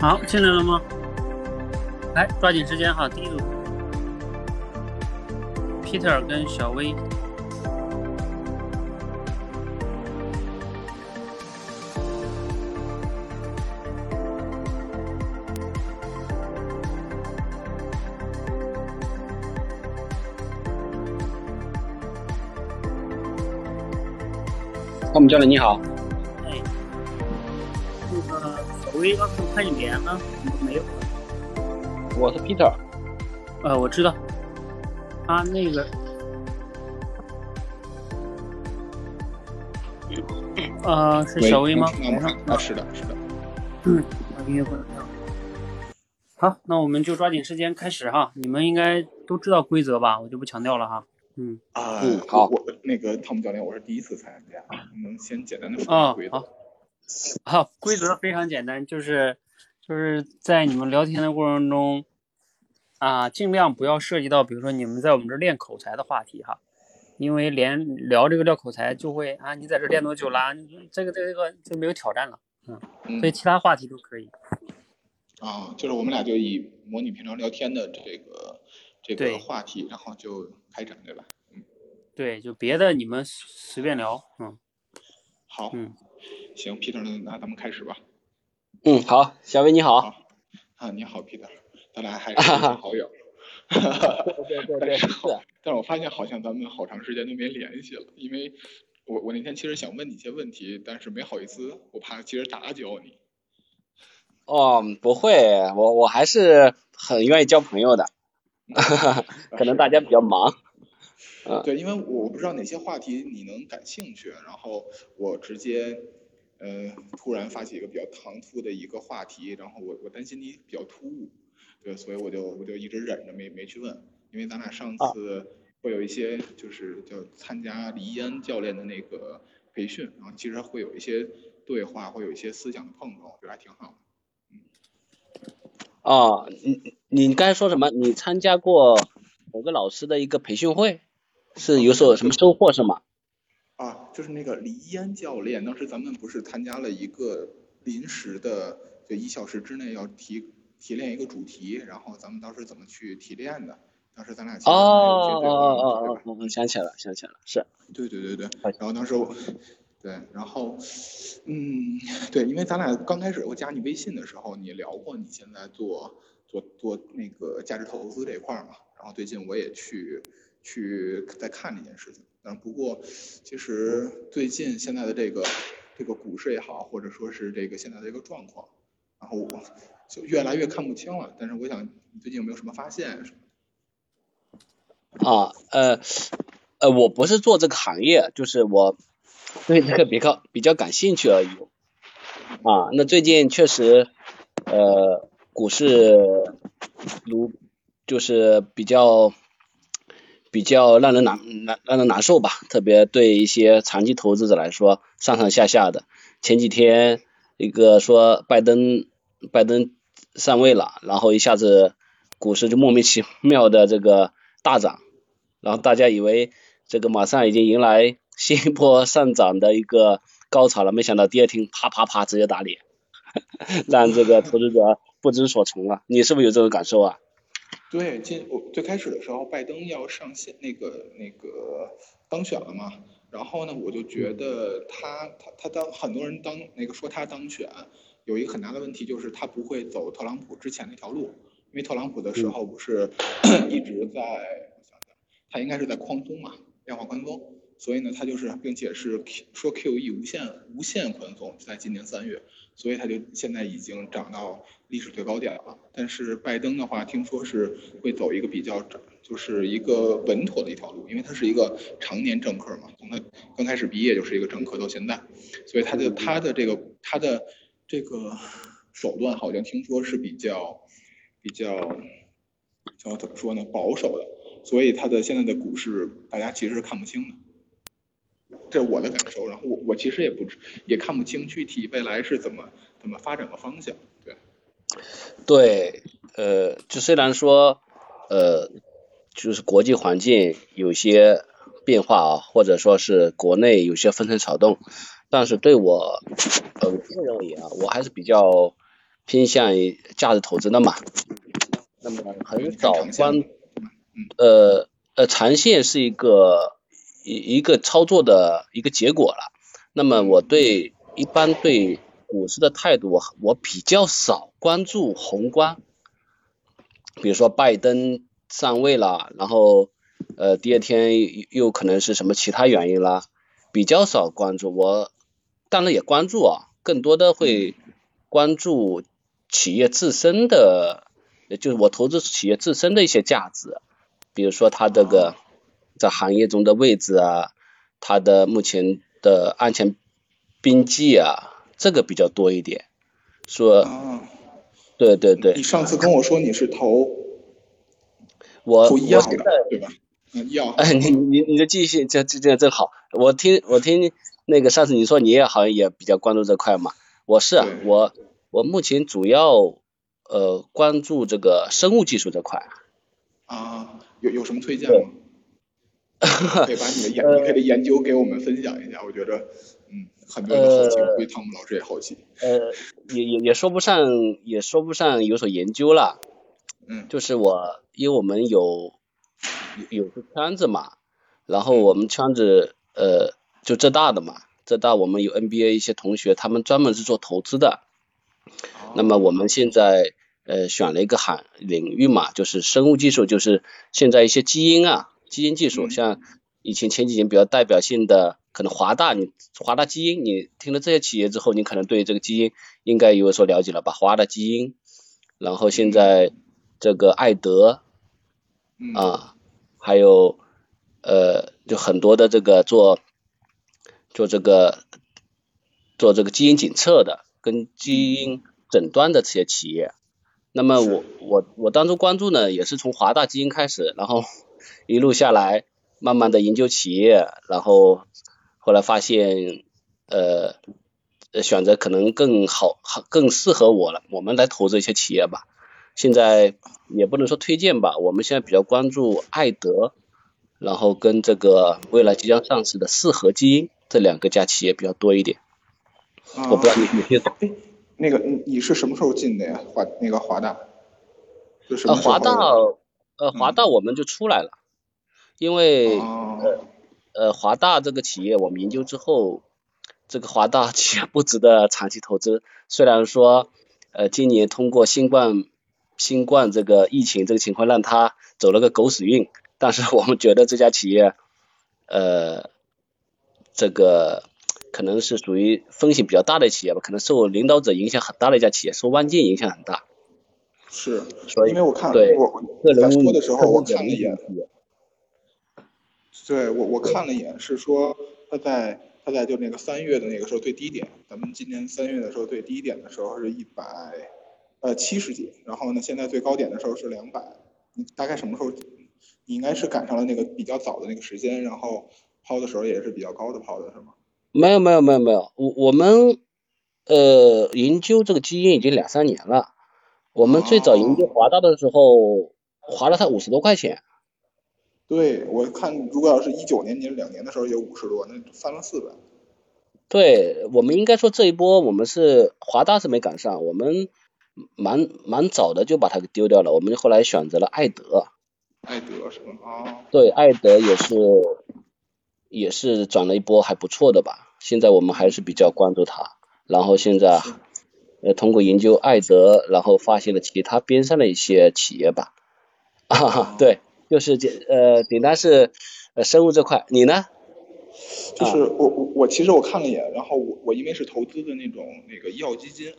好，进来了吗？来，抓紧时间哈，第一组，Peter 跟小薇。汤姆教练你好，小薇刚才我看你连呢，怎么没有？我是 Peter，呃，我知道，他那个，呃，是小薇吗？啊，是的，是的。嗯，把音乐关掉。好，那我们就抓紧时间开始哈。你们应该都知道规则吧？我就不强调了哈。嗯，啊，嗯好我那个汤姆教练，我是第一次参加，能先简单的说哦说规，则？好，好，规则非常简单，就是就是在你们聊天的过程中，啊，尽量不要涉及到，比如说你们在我们这练口才的话题哈，因为连聊这个聊口才就会啊，你在这练多久啦？这个这个这个就没有挑战了，嗯所以其他话题都可以。啊，就是我们俩就以模拟平常聊天的这个这个话题，然后就开展，对吧？对，就别的你们随随便聊，嗯好，嗯，行，Peter，那那咱们开始吧。嗯，好，小薇你好，好啊，你好，Peter，咱俩还是好友。对对但是是好，但是我发现好像咱们好长时间都没联系了，因为我我那天其实想问你一些问题，但是没好意思，我怕其实打搅你。哦，不会，我我还是很愿意交朋友的，可能大家比较忙，对，因为我不知道哪些话题你能感兴趣，然后我直接呃突然发起一个比较唐突的一个话题，然后我我担心你比较突兀，对，所以我就我就一直忍着没没去问，因为咱俩上啊。次会有一些就是叫参加李一安教练的那个培训，然后其实会有一些对话，会有一些思想的碰撞，我觉得还挺好的。哦，你你刚才说什么？你参加过某个老师的一个培训会，是有所什么收获是吗？啊，就是那个李一安教练，当时咱们不是参加了一个临时的，就一小时之内要提提炼一个主题，然后咱们当时怎么去提炼的？当时咱俩哦哦哦哦哦，我想起来了，想起来了，是，对对对对，然后当时我，对，然后，嗯，对，因为咱俩刚开始我加你微信的时候，你聊过你现在做做做那个价值投资这一块嘛，然后最近我也去去在看这件事情，但不过其实最近现在的这个这个股市也好，或者说是这个现在的一个状况，然后我就越来越看不清了，但是我想你最近有没有什么发现什么的？啊，呃，呃，我不是做这个行业，就是我对这个比较比较感兴趣而已。啊，那最近确实，呃，股市如就是比较比较让人难难让人难受吧，特别对一些长期投资者来说，上上下下的。前几天一个说拜登拜登上位了，然后一下子股市就莫名其妙的这个大涨，然后大家以为这个马上已经迎来新一波上涨的一个高潮了，没想到第二天啪啪啪直接打脸，让这个投资者不知所从了。你是不是有这种感受啊？对，今我最开始的时候，拜登要上线那个那个当选了嘛，然后呢，我就觉得他他他当很多人当那个说他当选，有一个很大的问题就是他不会走特朗普之前那条路，因为特朗普的时候不是 一直在，我想想，他应该是在宽松嘛，量化宽松，所以呢，他就是并且是 Q, 说 QE 无限无限宽松，在今年三月，所以它就现在已经涨到历史最高点了。但是拜登的话，听说是会走一个比较就是一个稳妥的一条路，因为他是一个常年政客嘛，从他刚开始毕业就是一个政客到现在，所以他的他的这个他的这个手段好像听说是比较比较叫怎么说呢保守的，所以他的现在的股市大家其实是看不清的。这我的感受，然后我我其实也不知也看不清具体未来是怎么怎么发展的方向，对。对，呃，就虽然说，呃，就是国际环境有些变化啊，或者说是国内有些风吹草动，但是对我，呃，我个人而言啊，我还是比较偏向于价值投资的嘛，那么很少关，呃呃，长线是一个一一个操作的一个结果了。那么我对一般对股市的态度，我我比较少关注宏观，比如说拜登上位了，然后呃第二天又可能是什么其他原因啦，比较少关注。我当然也关注啊，更多的会关注企业自身的，就是我投资企业自身的一些价值，比如说它这个在行业中的位置啊，它的目前的安全边际啊。这个比较多一点，说，对对对。你上次跟我说你是投，我投医药的对吧？医药。哎，你你你的记性这这这真好。我听我听那个上次你说你也好像也比较关注这块嘛。我是啊，我我目前主要呃关注这个生物技术这块。啊，有有什么推荐吗？可以把你的研你可以研究给我们分享一下，我觉得嗯。很多人好奇，对汤姆老师也好奇。呃，也也也说不上，也说不上有所研究了。嗯。就是我，因为我们有有有个圈子嘛，然后我们圈子呃就浙大的嘛，浙大我们有 NBA 一些同学，他们专门是做投资的。那么我们现在呃选了一个行领域嘛，就是生物技术，就是现在一些基因啊，基因技术，像以前前几年比较代表性的。可能华大，你华大基因，你听了这些企业之后，你可能对这个基因应该有所了解了吧？华大基因，然后现在这个爱德，啊，还有呃，就很多的这个做做这个做这个基因检测的，跟基因诊断的这些企业。那么我我我当初关注呢，也是从华大基因开始，然后一路下来，慢慢的研究企业，然后。后来发现，呃，选择可能更好、好更适合我了。我们来投资一些企业吧。现在也不能说推荐吧，我们现在比较关注爱德，然后跟这个未来即将上市的四合基因这两个家企业比较多一点。我不知道你你听懂？那个你是什么时候进的呀？华那个华大？啊，华大呃华大我们就出来了，因为呃。呃，华大这个企业，我们研究之后，这个华大企业不值得长期投资。虽然说，呃，今年通过新冠新冠这个疫情这个情况，让它走了个狗屎运，但是我们觉得这家企业，呃，这个可能是属于风险比较大的企业吧，可能受领导者影响很大的一家企业，受万界影响很大。是，所以因为我看对我在说的时候，我看了一眼。对我我看了一眼，是说他在他在就那个三月的那个时候最低点，咱们今年三月的时候最低点的时候是一百呃七十几，然后呢现在最高点的时候是两百，你大概什么时候？你应该是赶上了那个比较早的那个时间，然后抛的时候也是比较高的抛的是吗？没有没有没有没有，我我们呃研究这个基因已经两三年了，我们最早研究华大的时候，划了他五十多块钱。对，我看如果要是一九年年两年的时候有五十多，那翻了四倍。对我们应该说这一波我们是华大是没赶上，我们蛮蛮早的就把它给丢掉了，我们后来选择了艾德。艾德是吗？啊。对，艾德也是也是转了一波还不错的吧，现在我们还是比较关注它，然后现在呃通过研究艾泽，然后发现了其他边上的一些企业吧。啊，对。就是简呃顶单是呃生物这块，你呢？就是我我我其实我看了一眼，然后我我因为是投资的那种那个医药基金，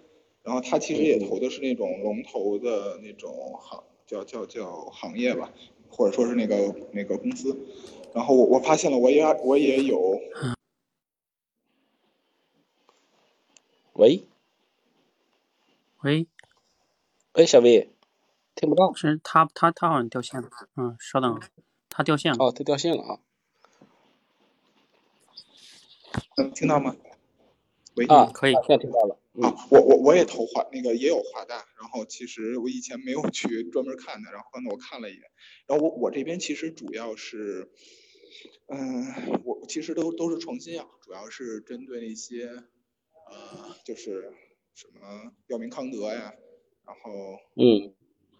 然后他其实也投的是那种龙头的那种行叫叫叫行业吧，或者说是那个那个公司，然后我我发现了我也我也有。喂。喂。喂，小 V，。听不到，是他他他好像掉线了，嗯，稍等，他掉线了。哦，他掉线了啊。能听到吗？喂，啊，可以，现在听到了。啊，我我我也投华那个也有华大，然后其实我以前没有去专门看的，然后刚才我看了一眼，然后我我这边其实主要是，嗯，我其实都都是创新药，主要是针对那些，呃，就是什么药明康德呀，然后嗯，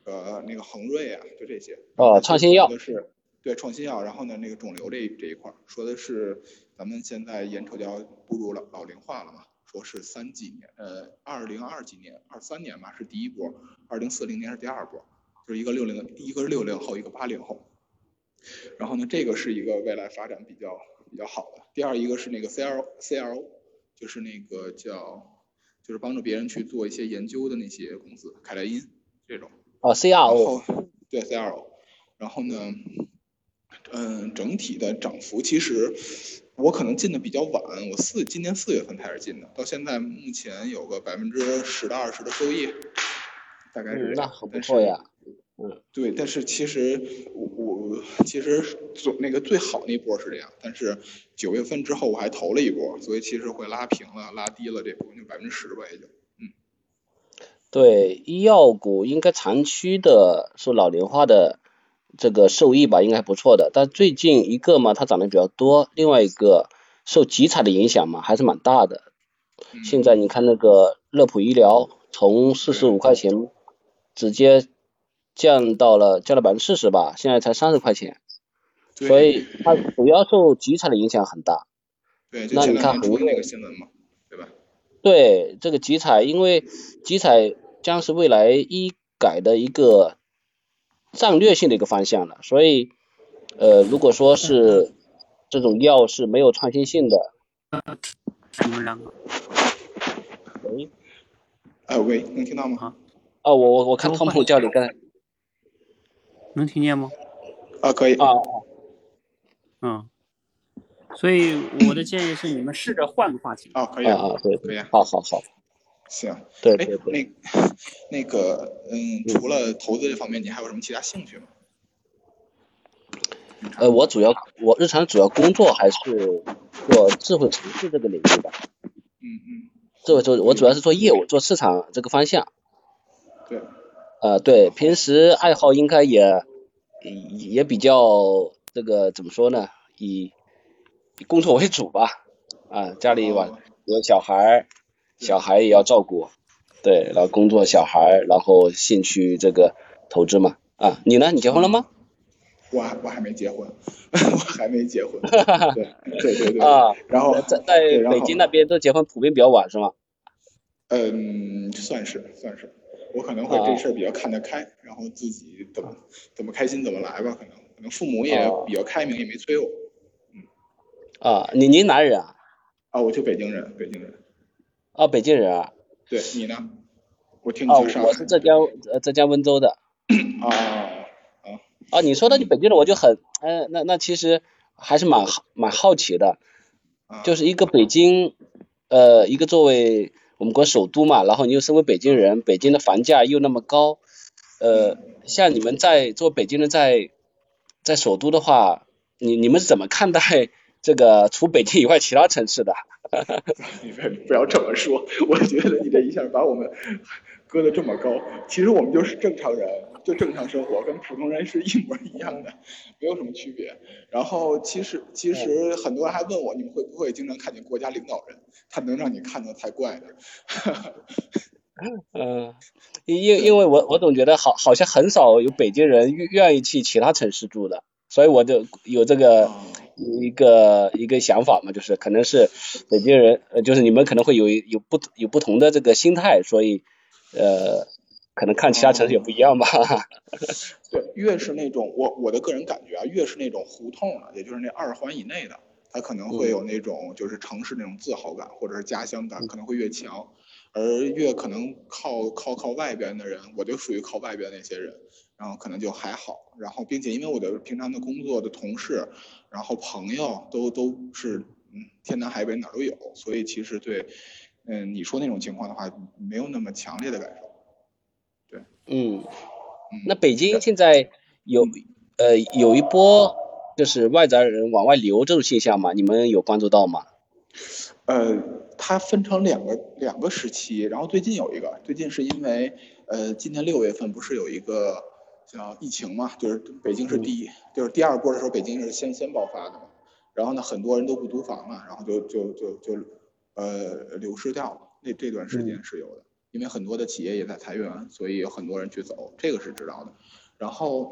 呃那个恒瑞啊，就这些。哦创新药是对创新药，然后呢那个肿瘤这一这一块儿说的是咱们现在眼瞅就要步入老老龄化了嘛，说是三几年，呃二零二几年，二三年吧是第一波，二零四零年是第二波，就是一个六零一个是六零后，一个八零后。然后呢，这个是一个未来发展比较比较好的。第二一个是那个 CRO CRO，就是那个叫就是帮助别人去做一些研究的那些公司，凯莱因这种。哦，CRO，后对 CRO，然后呢，嗯，整体的涨幅其实我可能进的比较晚，我四今年四月份开始进的，到现在目前有个百分之十到二十的收益，大概是嗯，那很不错呀。对，但是其实我我其实总那个最好那波是这样，但是九月份之后我还投了一波，所以其实会拉平了、拉低了这部分，就百分之十吧也就。嗯对，医药股应该长期的受老龄化的这个受益吧，应该还不错的。但最近一个嘛，它涨得比较多，另外一个受集采的影响嘛，还是蛮大的。嗯、现在你看那个乐普医疗从四十五块钱直接降到了降了百分之四十吧，现在才三十块钱，所以它主要受集采的影响很大。对，那你看恒瑞个新闻嘛，对吧？对这个集采，因为集采将是未来医改的一个战略性的一个方向了，所以呃，如果说是这种药是没有创新性的，你们两个喂，哎喂，能听到吗？啊，我我我看汤姆叫你刚才能听见吗？啊，可以。啊，嗯，所以我的建议是你们试着换个话题。啊，可以啊，对可以啊，好好好，行。对哎对对，那那个，嗯，除了投资这方面，你还有什么其他兴趣吗？呃，我主要我日常主要工作还是做智慧城市这个领域的，嗯嗯，智慧做我主要是做业务，做市场这个方向。对，呃，对，平时爱好应该也也也比较这个怎么说呢？以以工作为主吧。啊，家里晚哦有小孩儿，小孩也要照顾，对，然后工作、小孩，然后兴趣这个投资嘛。啊，你呢？你结婚了吗？我还我还没结婚，我还没结婚。对对对对。啊，然后在在北京那边都结婚普遍比较晚是吗？嗯，算是算是，我可能会啊这事儿比较看得开，然后自己怎么怎么开心怎么来吧，可能可能父母也哦比较开明，也没催我。嗯啊，你您哪人啊？啊，我就北京人，北京人。啊，北京人啊。对你呢？我听你哦，讲上海。我是浙江呃浙江温州的。啊啊啊，你说到你北京人，我就很，呃，那那其实还是蛮好蛮好奇的，啊！就是一个北京，呃，一个作为我们国首都嘛，然后你又身为北京人，北京的房价又那么高，呃，像你们在做北京人在在首都的话，你你们是怎么看待这个除北京以外其他城市的？你们不要这么说，我觉得你这一下把我们搁得这么高。其实我们就是正常人，就正常生活，跟普通人是一模一样的，没有什么区别。然后其实其实很多人还问我，你们会不会经常看见国家领导人？他能让你看到才怪呢。嗯，因因因为我我总觉得好好像很少有北京人愿愿意去其他城市住的，所以我就有这个。啊一个一个想法嘛，就是可能是北京人，呃，就是你们可能会有有不有不同的这个心态，所以呃，可能看其他城市也不一样吧。对，越是那种我我的个人感觉啊，越是那种胡同的，也就是那二环以内的，他可能会有那种就是城市那种自豪感或者是家乡感，可能会越强。而越可能靠靠靠外边的人，我就属于靠外边那些人，然后可能就还好。然后，并且因为我的平常的工作的同事，然后朋友都都是嗯天南海北哪儿都有，所以其实对嗯你说那种情况的话，没有那么强烈的感受。嗯，嗯，那北京现在有呃有一波就是外宅人往外流这种现象嘛，你们有关注到吗？呃，它分成两个两个时期，然后最近有一个，最近是因为呃，今年六月份不是有一个叫疫情嘛，就是北京是第一，就是第二波的时候，北京是先先爆发的嘛，然后呢，很多人都不租房了，然后就就就就呃流失掉了，那这段时间是有的，因为很多的企业也在裁员，所以有很多人去走，这个是知道的。然后，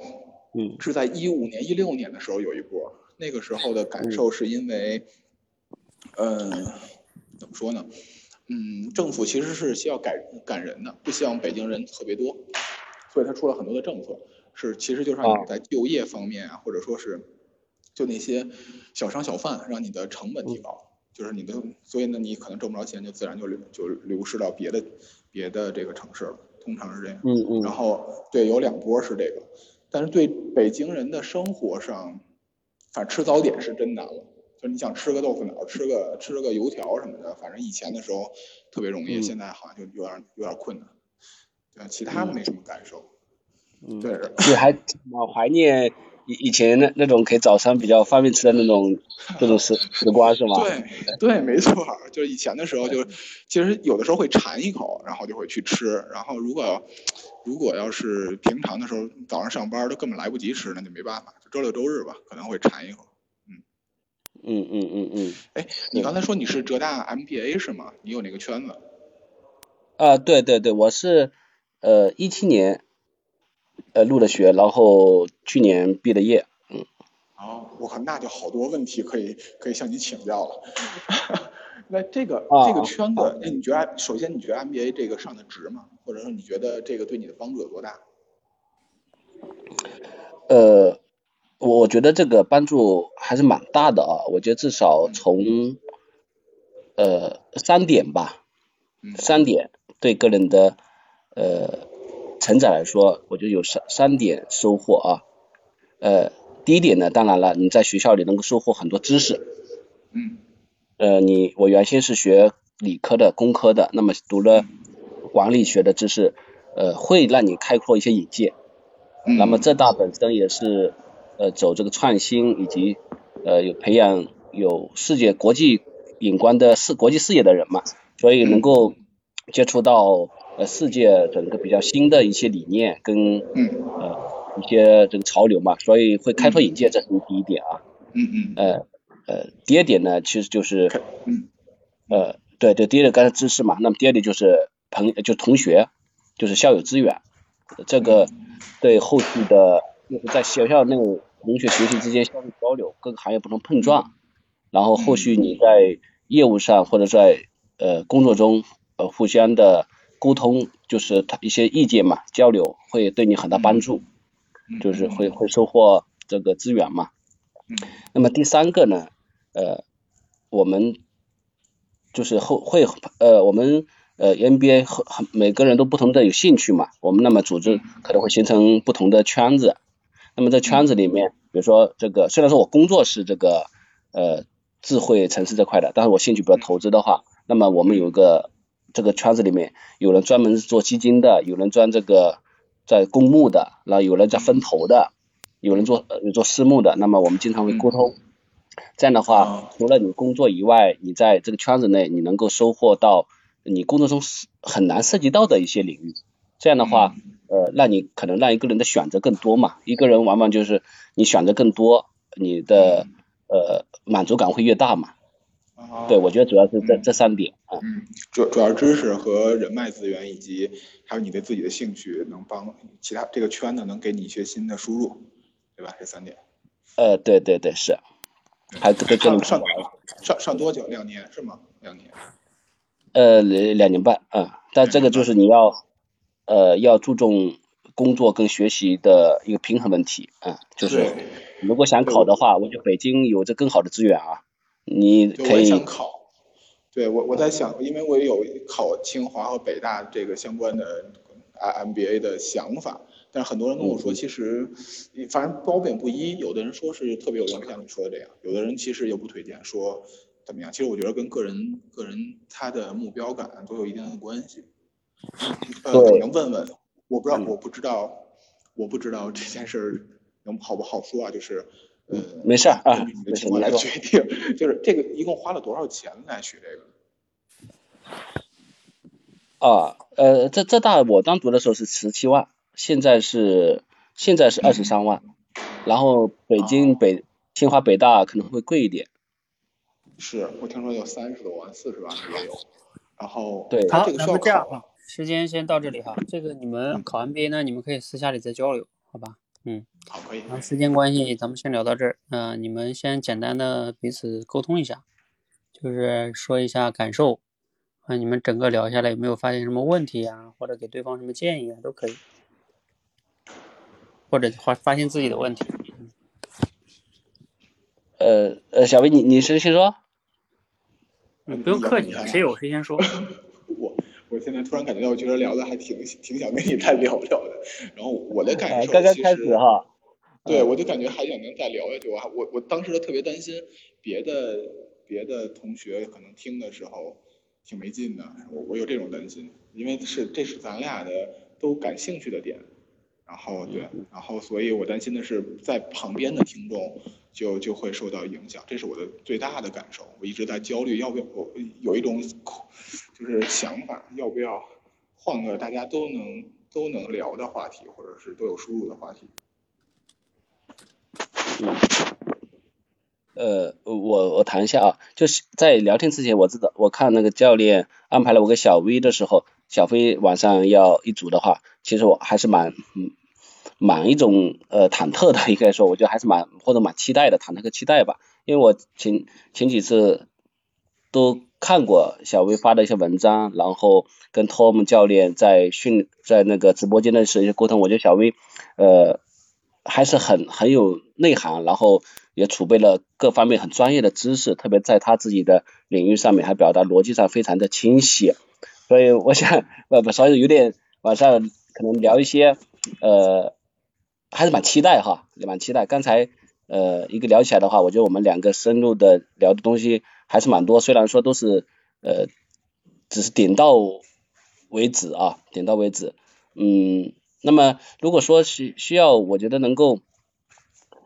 嗯是在一五年、一六年的时候有一波，那个时候的感受是因为，嗯，怎么说呢？嗯，政府其实是需要赶赶人的，不希望北京人特别多，所以他出了很多的政策，是其实就是让啊你在就业方面啊，或者说是就那些小商小贩，让你的成本提高，就是你的，所以呢，你可能挣不着钱，就自然就流就流失到别的别的这个城市了，通常是这样。嗯嗯然后对，有两波是这个，但是对北京人的生活上，反正吃早点是真难了。就是你想吃个豆腐脑，吃个吃个油条什么的，反正以前的时候特别容易，嗯现在好像就有点有点困难。对，其他的没什么感受。嗯，对，你还蛮怀念以以前那那种可以早餐比较方便吃的那种这种时时光是吗？对对，没错，就是以前的时候就，其实有的时候会馋一口，然后就会去吃。然后如果如果要是平常的时候，早上上班都根本来不及吃，那就没办法。就周六周日吧，可能会馋一口。嗯嗯嗯嗯，哎，你刚才说你是浙大 MBA 是吗？你有那个圈子？啊对对对，我是呃一七年呃入的学，然后去年毕的业。嗯哦，我靠，那就好多问题可以可以向你请教了。那这个啊这个圈子，那，你觉得首先你觉得 MBA 这个上的值吗？或者说你觉得这个对你的帮助有多大？呃，我觉得这个帮助还是蛮大的啊，我觉得至少从呃三点吧，嗯三点对个人的呃成长来说，我觉得有三三点收获啊。呃，第一点呢，当然了，你在学校里能够收获很多知识。嗯呃，你我原先是学理科的、工科的，那么读了管理学的知识，呃，会让你开阔一些眼界。嗯，那么浙大本身也是呃走这个创新以及呃有培养有世界国际眼光的视国际视野的人嘛，所以能够接触到呃世界整个比较新的一些理念跟嗯。呃一些这个潮流嘛，所以会开拓眼界，这是第一点啊。嗯嗯。呃呃，第二点呢，其实就是嗯。呃对对，第一点刚才知识嘛，那么第二点就是朋就同学，就是校友资源，这个对后续的就是在学校内同学学习之间相互交流，各个行业不同碰撞，然后后续你在业务上或者在呃工作中呃互相的沟通，就是他一些意见嘛交流，会对你很大帮助，嗯，就是会会收获这个资源嘛。嗯那么第三个呢，呃，我们就是后会呃我们呃 NBA 和很每个人都不同的有兴趣嘛，我们那么组织可能会形成不同的圈子。那么在圈子里面，比如说这个虽然说我工作是这个呃智慧城市这块的，但是我兴趣比较投资的话，那么我们有一个这个圈子里面有人专门是做基金的，有人专这个在公募的，然后有人在分投的，有人做有做私募的，那么我们经常会沟通。这样的话啊，除了你工作以外，你在这个圈子内，你能够收获到你工作中是很难涉及到的一些领域。这样的话，呃，让你可能让一个人的选择更多嘛。一个人往往就是你选择更多，你的呃满足感会越大嘛。啊对，我觉得主要是这这三点啊。嗯，主主要知识和人脉资源，以及还有你对自己的兴趣，能帮其他这个圈子能给你一些新的输入，对吧？这三点。呃，对对对，是，还这个这上上上上多久？两年是吗？两年。呃两两年半啊、但这个就是你要呃要注重工作跟学习的一个平衡问题啊、就是如果想考的话，我觉得北京有着更好的资源啊，你，我也可以想考。对我我在想，因为我也有考清华和北大这个相关的 MBA 的想法，但是很多人跟我说，其实反正褒贬不一，有的人说是特别有用，像你说的这样，有的人其实又不推荐，说怎么样？其实我觉得跟个人个人他的目标感都有一定的关系。呃，能问问，我不知道，嗯我不知道，我不知道这件事儿能好不好说啊？就是。呃，没事儿啊你的没事情况来决定，就是这个一共花了多少钱来学这个？啊呃这这大我当读的时候是十七万，现在是现在是二十三万，然后北京北清华北大可能会贵一点。是我听说有三十多万、四十万的也有，然后对好，这个那需要这样哈，时间先到这里哈。这个你们嗯考 MBA 呢，你们可以私下里再交流，好吧？嗯，好，可以。然后时间关系，咱们先聊到这儿。嗯、你们先简单的彼此沟通一下，就是说一下感受，啊，你们整个聊下来有没有发现什么问题啊，或者给对方什么建议啊，都可以，或者发发现自己的问题。呃呃，小薇，你你是先说。嗯，不用客气谁有谁先说。我我现在突然感觉到，我觉得聊的还挺挺想跟你再聊聊的。然后我的感呃，受，刚刚开始，哈。对，嗯我就感觉还想能再聊下去。我还我我当时就特别担心别的别的同学可能听的时候挺没劲的，我我有这种担心，因为是这是咱俩的都感兴趣的点。然后对，然后所以我担心的是在旁边的听众就就会受到影响，这是我的最大的感受。我一直在焦虑，要不要我有一种就是想法，要不要换个大家都能都能聊的话题，或者是都有输入的话题。呃，我我谈一下啊，就是在聊天之前，我知道我看那个教练安排了我跟小 V 的时候，小飞晚上要一组的话，其实我还是蛮嗯蛮一种呃忐忑的，应该说，我觉得还是蛮或者蛮期待的，忐忑和期待吧，因为我前前几次都看过小薇发的一些文章，然后跟 Tom 教练在训在那个直播间的是一些沟通，我觉得小薇呃还是很很有内涵，然后也储备了各方面很专业的知识，特别在他自己的领域上面，还表达逻辑上非常的清晰，所以我想呃不，稍微有点晚上可能聊一些呃还是蛮期待哈，也蛮期待。刚才呃一个聊起来的话，我觉得我们两个深入的聊的东西还是蛮多，虽然说都是呃只是点到为止啊，点到为止，嗯。那么，如果说需需要，我觉得能够，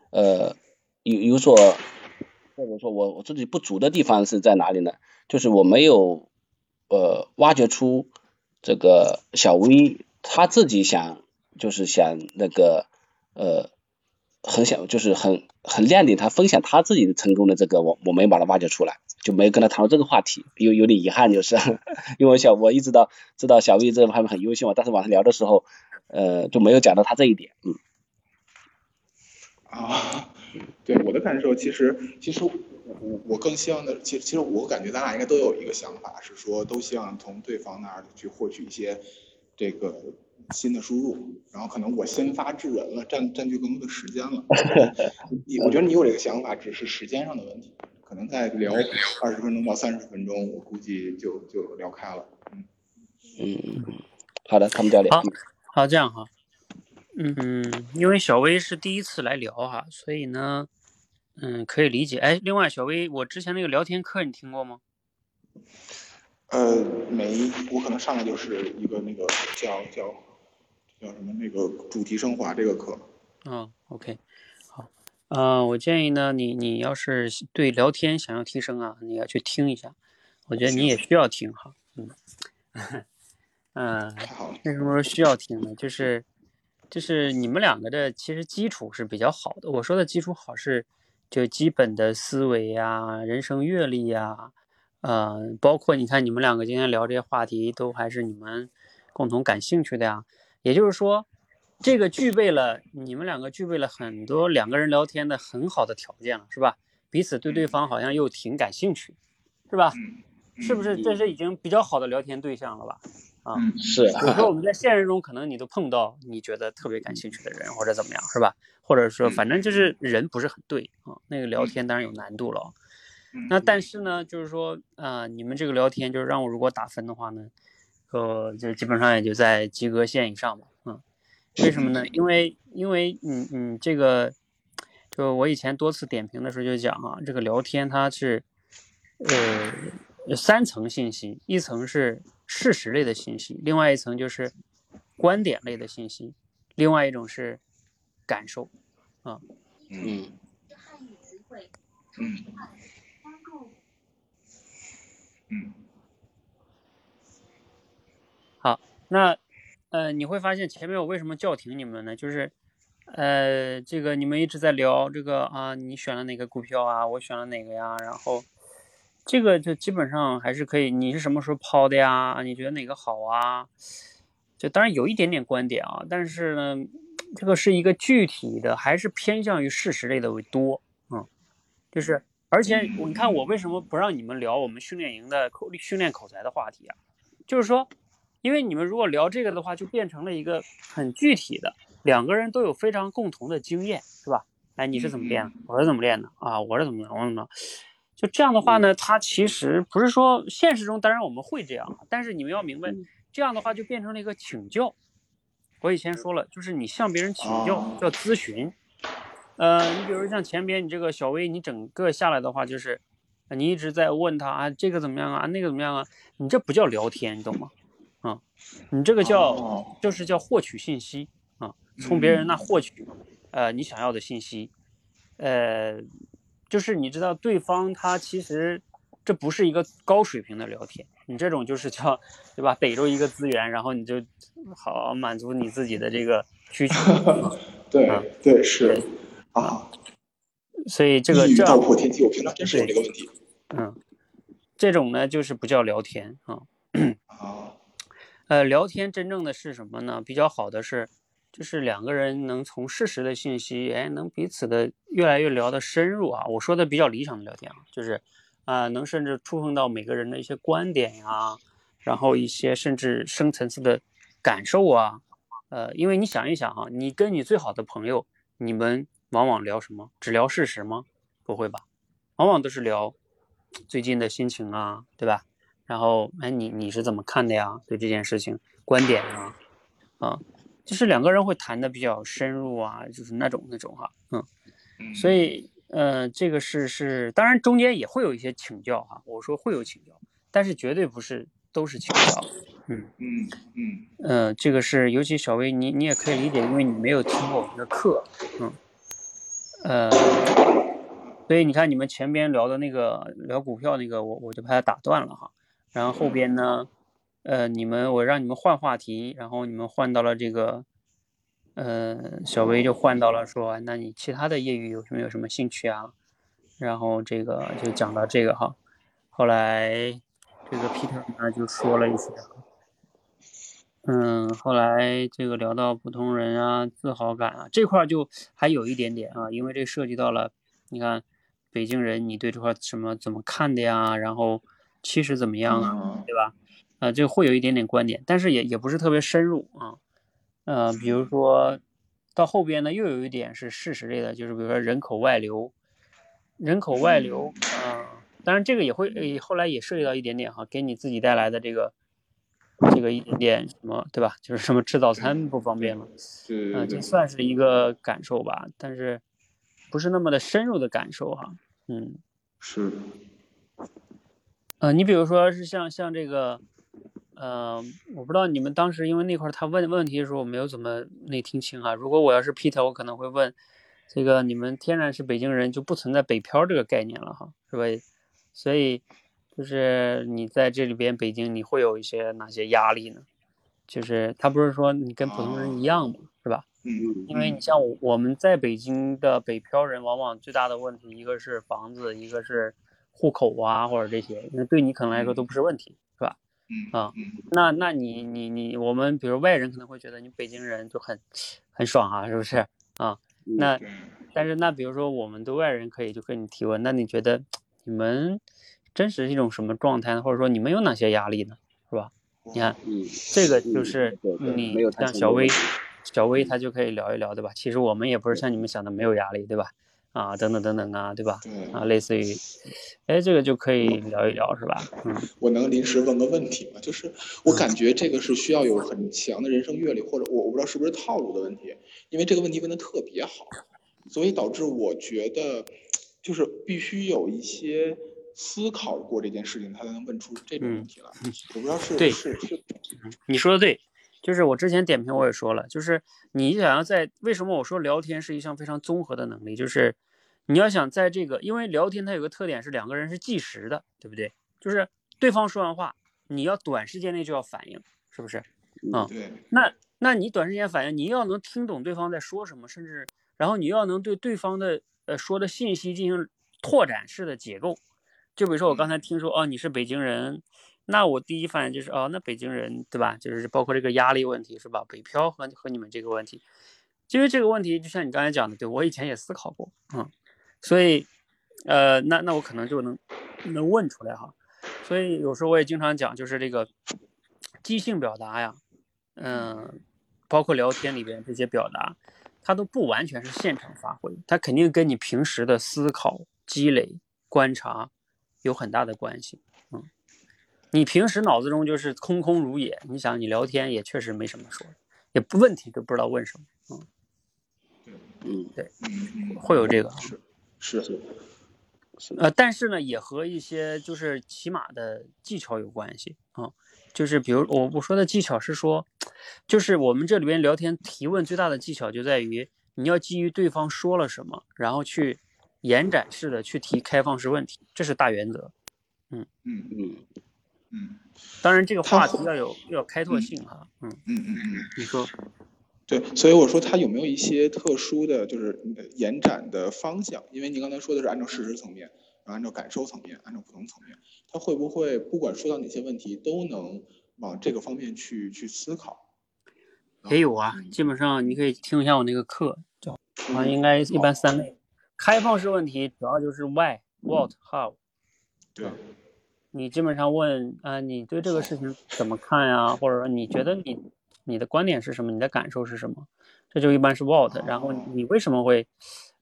呃，有有所或者说我我自己不足的地方是在哪里呢？就是我没有呃挖掘出这个小薇他自己想就是想那个呃很想就是很很亮点，他分享他自己的成功的这个我我没把它挖掘出来，就没跟他谈到这个话题，有有点遗憾，就是 因为小我一直到知道小 V 这方面很优秀嘛，但是晚上聊的时候。呃，就没有讲到他这一点，嗯。啊，对我的感受，其实其实我我更希望的，其实其实我感觉咱俩应该都有一个想法，是说都希望从对方那儿去获取一些这个新的输入，然后可能我先发制人了，占占据更多的时间了。你我觉得你有这个想法，只是时间上的问题，可能再聊二十分钟到三十分钟，我估计就就聊开了。嗯嗯，好的，他们教练。好。好，这样哈，嗯，因为小薇是第一次来聊哈，所以呢，嗯，可以理解。哎，另外，小薇，我之前那个聊天课你听过吗？呃，没，我可能上来就是一个那个叫叫叫什么那个主题升华这个课。嗯，OK，好，呃，我建议呢，你你要是对聊天想要提升啊，你要去听一下，我觉得你也需要听哈，嗯。嗯，为什么说需要听呢？就是就是你们两个的其实基础是比较好的。我说的基础好是就基本的思维呀、人生阅历呀，呃，包括你看你们两个今天聊这些话题都还是你们共同感兴趣的呀。也就是说，这个具备了你们两个具备了很多两个人聊天的很好的条件了，是吧？彼此对对方好像又挺感兴趣，是吧？是不是这是已经比较好的聊天对象了吧？啊，是。有时候我们在现实中可能你都碰到你觉得特别感兴趣的人或者怎么样，是吧？或者说反正就是人不是很对啊，那个聊天当然有难度了。那但是呢，就是说啊，你们这个聊天就是让我如果打分的话呢，呃，就基本上也就在及格线以上吧。嗯，为什么呢？因为因为嗯嗯这个，就我以前多次点评的时候就讲啊，这个聊天它是呃有三层信息，一层是。事实类的信息，另外一层就是观点类的信息，另外一种是感受，啊，嗯，嗯，嗯，好，那呃，你会发现前面我为什么叫停你们呢？就是呃，这个你们一直在聊这个啊，你选了哪个股票啊，我选了哪个呀，然后这个就基本上还是可以。你是什么时候抛的呀？你觉得哪个好啊？就当然有一点点观点啊，但是呢，这个是一个具体的，还是偏向于事实类的为多。嗯，就是而且你看我为什么不让你们聊我们训练营的口训练口才的话题啊？就是说，因为你们如果聊这个的话，就变成了一个很具体的，两个人都有非常共同的经验，是吧？哎，你是怎么练的？我是怎么练的？啊，我是怎么怎么怎么？就这样的话呢，它其实不是说现实中，当然我们会这样，但是你们要明白。这样的话就变成了一个请教。我以前说了，就是你向别人请教叫咨询。呃，你比如像前边你这个小薇，你整个下来的话就是，你一直在问他啊，这个怎么样啊，那个怎么样啊？你这不叫聊天，你懂吗？啊，你这个叫就是叫获取信息啊，从别人那获取呃你想要的信息。呃，就是你知道对方他其实这不是一个高水平的聊天。你这种就是叫，对吧？逮住一个资源，然后你就好满足你自己的这个需求。对对是啊，所以这个这样破天机，我平常真是有这个问题。嗯，这种呢就是不叫聊天啊。啊，呃，聊天真正的是什么呢？比较好的是，就是两个人能从事实的信息，哎，能彼此的越来越聊得深入啊。我说的比较理想的聊天啊，就是。啊，能甚至触碰到每个人的一些观点呀，然后一些甚至深层次的感受啊，呃，因为你想一想哈，你跟你最好的朋友，你们往往聊什么？只聊事实吗？不会吧，往往都是聊最近的心情啊，对吧？然后，哎，你你是怎么看的呀？对这件事情观点啊，啊，就是两个人会谈的比较深入啊，就是那种那种哈，嗯，所以。呃，这个是是，当然中间也会有一些请教哈。我说会有请教，但是绝对不是都是请教。嗯嗯嗯。呃，这个是，尤其小薇，你你也可以理解，因为你没有听过我们的课。嗯。呃，所以你看你们前边聊的那个聊股票那个，我我就把它打断了哈。然后后边呢，呃，你们我让你们换话题，然后你们换到了这个。呃，小薇就换到了说，那你其他的业余有什么有什么兴趣啊？然后这个就讲到这个哈，后来这个 Peter 呢就说了一些，嗯，后来这个聊到普通人啊，自豪感啊这块就还有一点点啊，因为这涉及到了，你看北京人你对这块什么怎么看的呀？然后其实怎么样啊？对吧？呃，就会有一点点观点，但是也也不是特别深入啊。呃，比如说到后边呢，又有一点是事实类的，就是比如说人口外流，人口外流啊，当然这个也会，后来也涉及到一点点哈，给你自己带来的这个这个一点点什么，对吧？就是什么吃早餐不方便了，嗯，这算是一个感受吧，但是不是那么的深入的感受哈，嗯，是，呃，你比如说是像像这个。呃，我不知道你们当时因为那块他问问题的时候，我没有怎么没听清啊。如果我要是 Peter，我可能会问，这个你们天然是北京人，就不存在北漂这个概念了哈，是吧？所以就是你在这里边北京，你会有一些哪些压力呢？就是他不是说你跟普通人一样嘛，是吧？嗯因为你像我们在北京的北漂人，往往最大的问题，一个是房子，一个是户口啊，或者这些，那对你可能来说都不是问题。是吧啊，那那你你你，我们比如外人可能会觉得你北京人就很很爽啊，是不是啊？那但是那比如说我们对外人可以就跟你提问，那你觉得你们真实是一种什么状态呢？或者说你们有哪些压力呢？是吧？你看，这个就是你像小薇，小薇她就可以聊一聊，对吧？其实我们也不是像你们想的没有压力，对吧？啊，等等等等啊，对吧？啊，类似于，哎，这个就可以聊一聊，是吧？嗯，我能临时问个问题吗？就是我感觉这个是需要有很强的人生阅历，或者我我不知道是不是套路的问题，因为这个问题问的特别好，所以导致我觉得就是必须有一些思考过这件事情，他才能问出这种问题来。嗯我不知道是对是是，你说的对。就是我之前点评我也说了，就是你想要在为什么我说聊天是一项非常综合的能力，就是你要想在这个，因为聊天它有个特点是两个人是计时的，对不对？就是对方说完话，你要短时间内就要反应，是不是？啊，对。那那你短时间反应，你要能听懂对方在说什么，甚至然后你要能对对方的呃说的信息进行拓展式的解构，就比如说我刚才听说哦你是北京人，那我第一反应就是哦那北京人对吧？就是包括这个压力问题是吧？北漂和和你们这个问题，因为这个问题就像你刚才讲的，对我以前也思考过，嗯，所以呃那那我可能就能能问出来哈。所以有时候我也经常讲，就是这个即兴表达呀，嗯，包括聊天里边这些表达，它都不完全是现场发挥，它肯定跟你平时的思考、积累、观察有很大的关系。嗯，你平时脑子中就是空空如也，你想你聊天也确实没什么说，也不问题都不知道问什么。嗯，嗯，对，嗯会有这个。是是呃，但是呢，也和一些就是起码的技巧有关系啊。就是比如我我说的技巧是说，就是我们这里边聊天提问最大的技巧就在于你要基于对方说了什么，然后去延展式的去提开放式问题，这是大原则。嗯嗯，嗯嗯当然，这个话题要有要有开拓性哈。嗯，嗯嗯嗯，你说，对，所以我说它有没有一些特殊的就是呃延展的方向？因为您刚才说的是按照事实层面，然后按照感受层面，按照不同层面，它会不会不管说到哪些问题，都能往这个方面去去思考？也有啊，基本上你可以听一下我那个课，叫啊，应该一般三类。开放式问题主要就是 why、what、how。对，你基本上问啊、你对这个事情怎么看呀？或者说你觉得你你的观点是什么？你的感受是什么？这就一般是 what。然后你为什么会，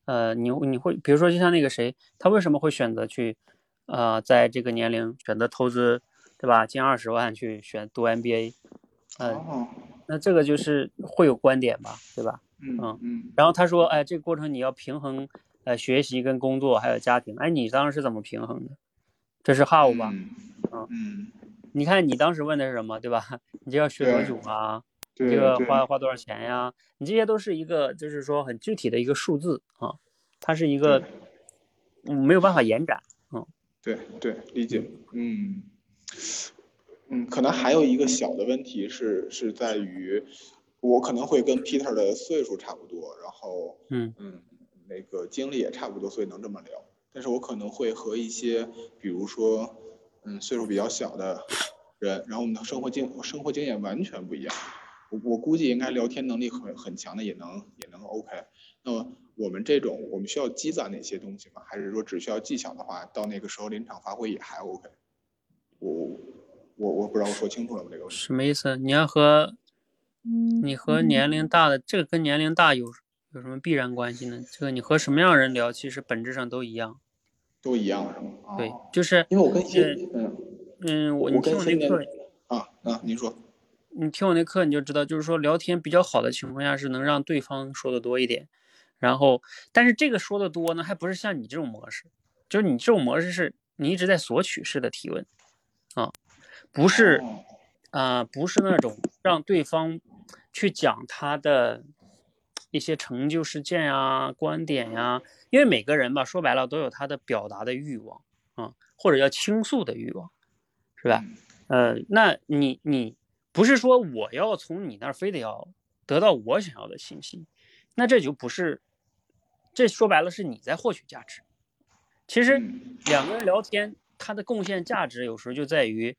呃，你你会比如说就像那个谁，他为什么会选择去，呃，在这个年龄选择投资，对吧？近二十万去选读 MBA，呃，哦，那这个就是会有观点吧，对吧？嗯嗯嗯然后他说，哎，这个过程你要平衡，呃，学习跟工作还有家庭，哎，你当时是怎么平衡的？这是 how 吧？嗯嗯嗯，你看你当时问的是什么，对吧？你这要学多久啊？这个花花多少钱呀？你这些都是一个，就是说很具体的一个数字啊，它是一个嗯没有办法延展。嗯对对，理解。嗯嗯，可能还有一个小的问题是是在于，我可能会跟 Peter 的岁数差不多，然后嗯嗯，那个经历也差不多，所以能这么聊。但是我可能会和一些，比如说，嗯，岁数比较小的人，然后我们的生活经生活经验完全不一样。我我估计应该聊天能力很很强的也能也能 OK。那么我们这种，我们需要积攒哪些东西吗？还是说只需要技巧的话，到那个时候临场发挥也还 OK？我我我不知道我说清楚了吗？这个问题。什么意思？你要和你和年龄大的，这个跟年龄大有有什么必然关系呢？这个你和什么样的人聊，其实本质上都一样。都一样是吗？对哦，就是因为我跟一些呃嗯嗯，我你我听我那跟现在课，啊啊，您说你听我那课你就知道，就是说聊天比较好的情况下是能让对方说的多一点，然后但是这个说的多呢，还不是像你这种模式，就是你这种模式是你一直在索取式的提问，啊，不是哦啊、不是那种让对方去讲他的一些成就事件呀、观点呀，因为每个人吧，说白了都有他的表达的欲望啊，或者叫倾诉的欲望，是吧？嗯呃，那你你不是说我要从你那儿非得要得到我想要的信息，那这就不是，这说白了是你在获取价值。其实嗯两个人聊天，他的贡献价值有时候就在于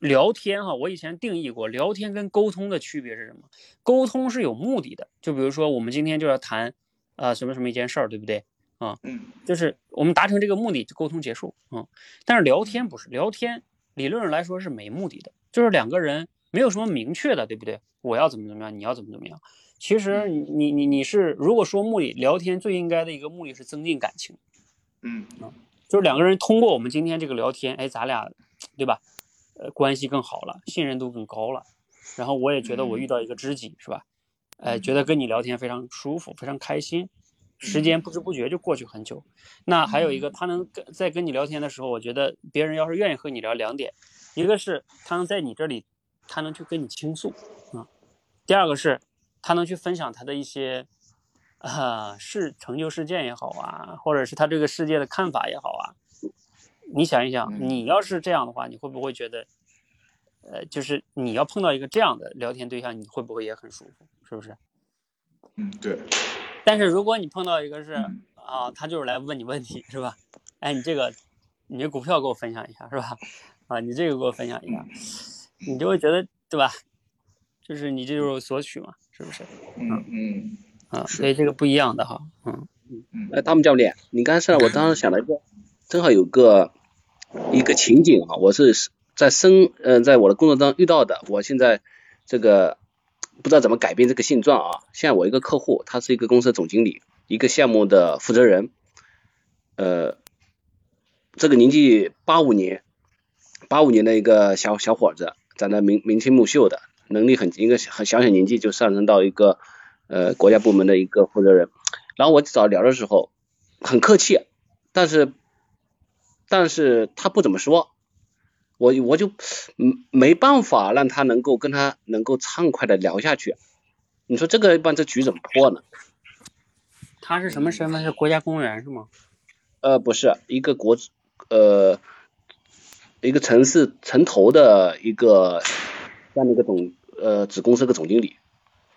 聊天哈。我以前定义过，聊天跟沟通的区别是什么？沟通是有目的的，就比如说我们今天就要谈，呃，什么什么一件事儿，对不对？嗯就是我们达成这个目的，就沟通结束，嗯。但是聊天不是，聊天理论上来说是没目的的，就是两个人没有什么明确的，对不对？我要怎么怎么样，你要怎么怎么样。其实你你你你是如果说目的，聊天最应该的一个目的是增进感情，嗯就是两个人通过我们今天这个聊天，哎，咱俩对吧？呃，关系更好了，信任度更高了，然后我也觉得我遇到一个知己，是吧？哎，觉得跟你聊天非常舒服，非常开心，时间不知不觉就过去很久。那还有一个，他能跟在跟你聊天的时候，我觉得别人要是愿意和你聊两点，一个是他能在你这里，他能去跟你倾诉啊；第二个是他能去分享他的一些啊事成就事件也好啊，或者是他这个世界的看法也好啊。你想一想，嗯你要是这样的话，你会不会觉得，呃，就是你要碰到一个这样的聊天对象，你会不会也很舒服？是不是？嗯，对，但是如果你碰到一个是嗯啊，他就是来问你问题，是吧？哎，你这个你这股票给我分享一下是吧？啊，你这个给我分享一下，你就会觉得对吧？就是你这就是索取嘛，是不是？嗯嗯啊，所以这个不一样的哈，嗯。嗯哎，汤姆教练，你刚才说，我当时想了一个，正好有个一个情景啊，我是在生嗯、在我的工作当中遇到的，我现在这个不知道怎么改变这个现状啊。现在我一个客户，他是一个公司的总经理，一个项目的负责人，呃，这个年纪八五年，八五年的一个小小伙子，长得明明清目秀的，能力很一个很小小年纪就上升到一个呃国家部门的一个负责人。然后我找他聊的时候很客气，但是但是他不怎么说，我我就嗯没办法让他能够跟他能够畅快的聊下去。你说这个一般这局怎么破呢？他是什么身份？是国家公务员是吗？呃，不是一个国呃一个城市城投的一个这样的一个总呃子公司的总经理，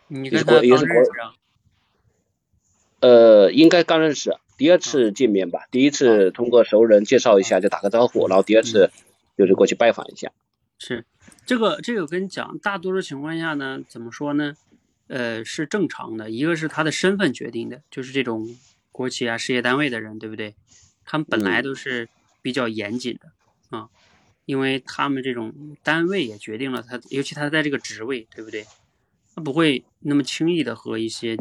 你跟他刚国也是国认识啊？呃，应该刚认识，第二次见面吧，第一次通过熟人介绍一下就打个招呼，然后第二次就是过去拜访一下。是，这个这个我跟你讲，大多数情况下呢，怎么说呢？呃，是正常的。一个是他的身份决定的，就是这种国企啊、事业单位的人，对不对？他们本来嗯都是比较严谨的啊，因为他们这种单位也决定了他，尤其他在这个职位，对不对？他不会那么轻易的和一些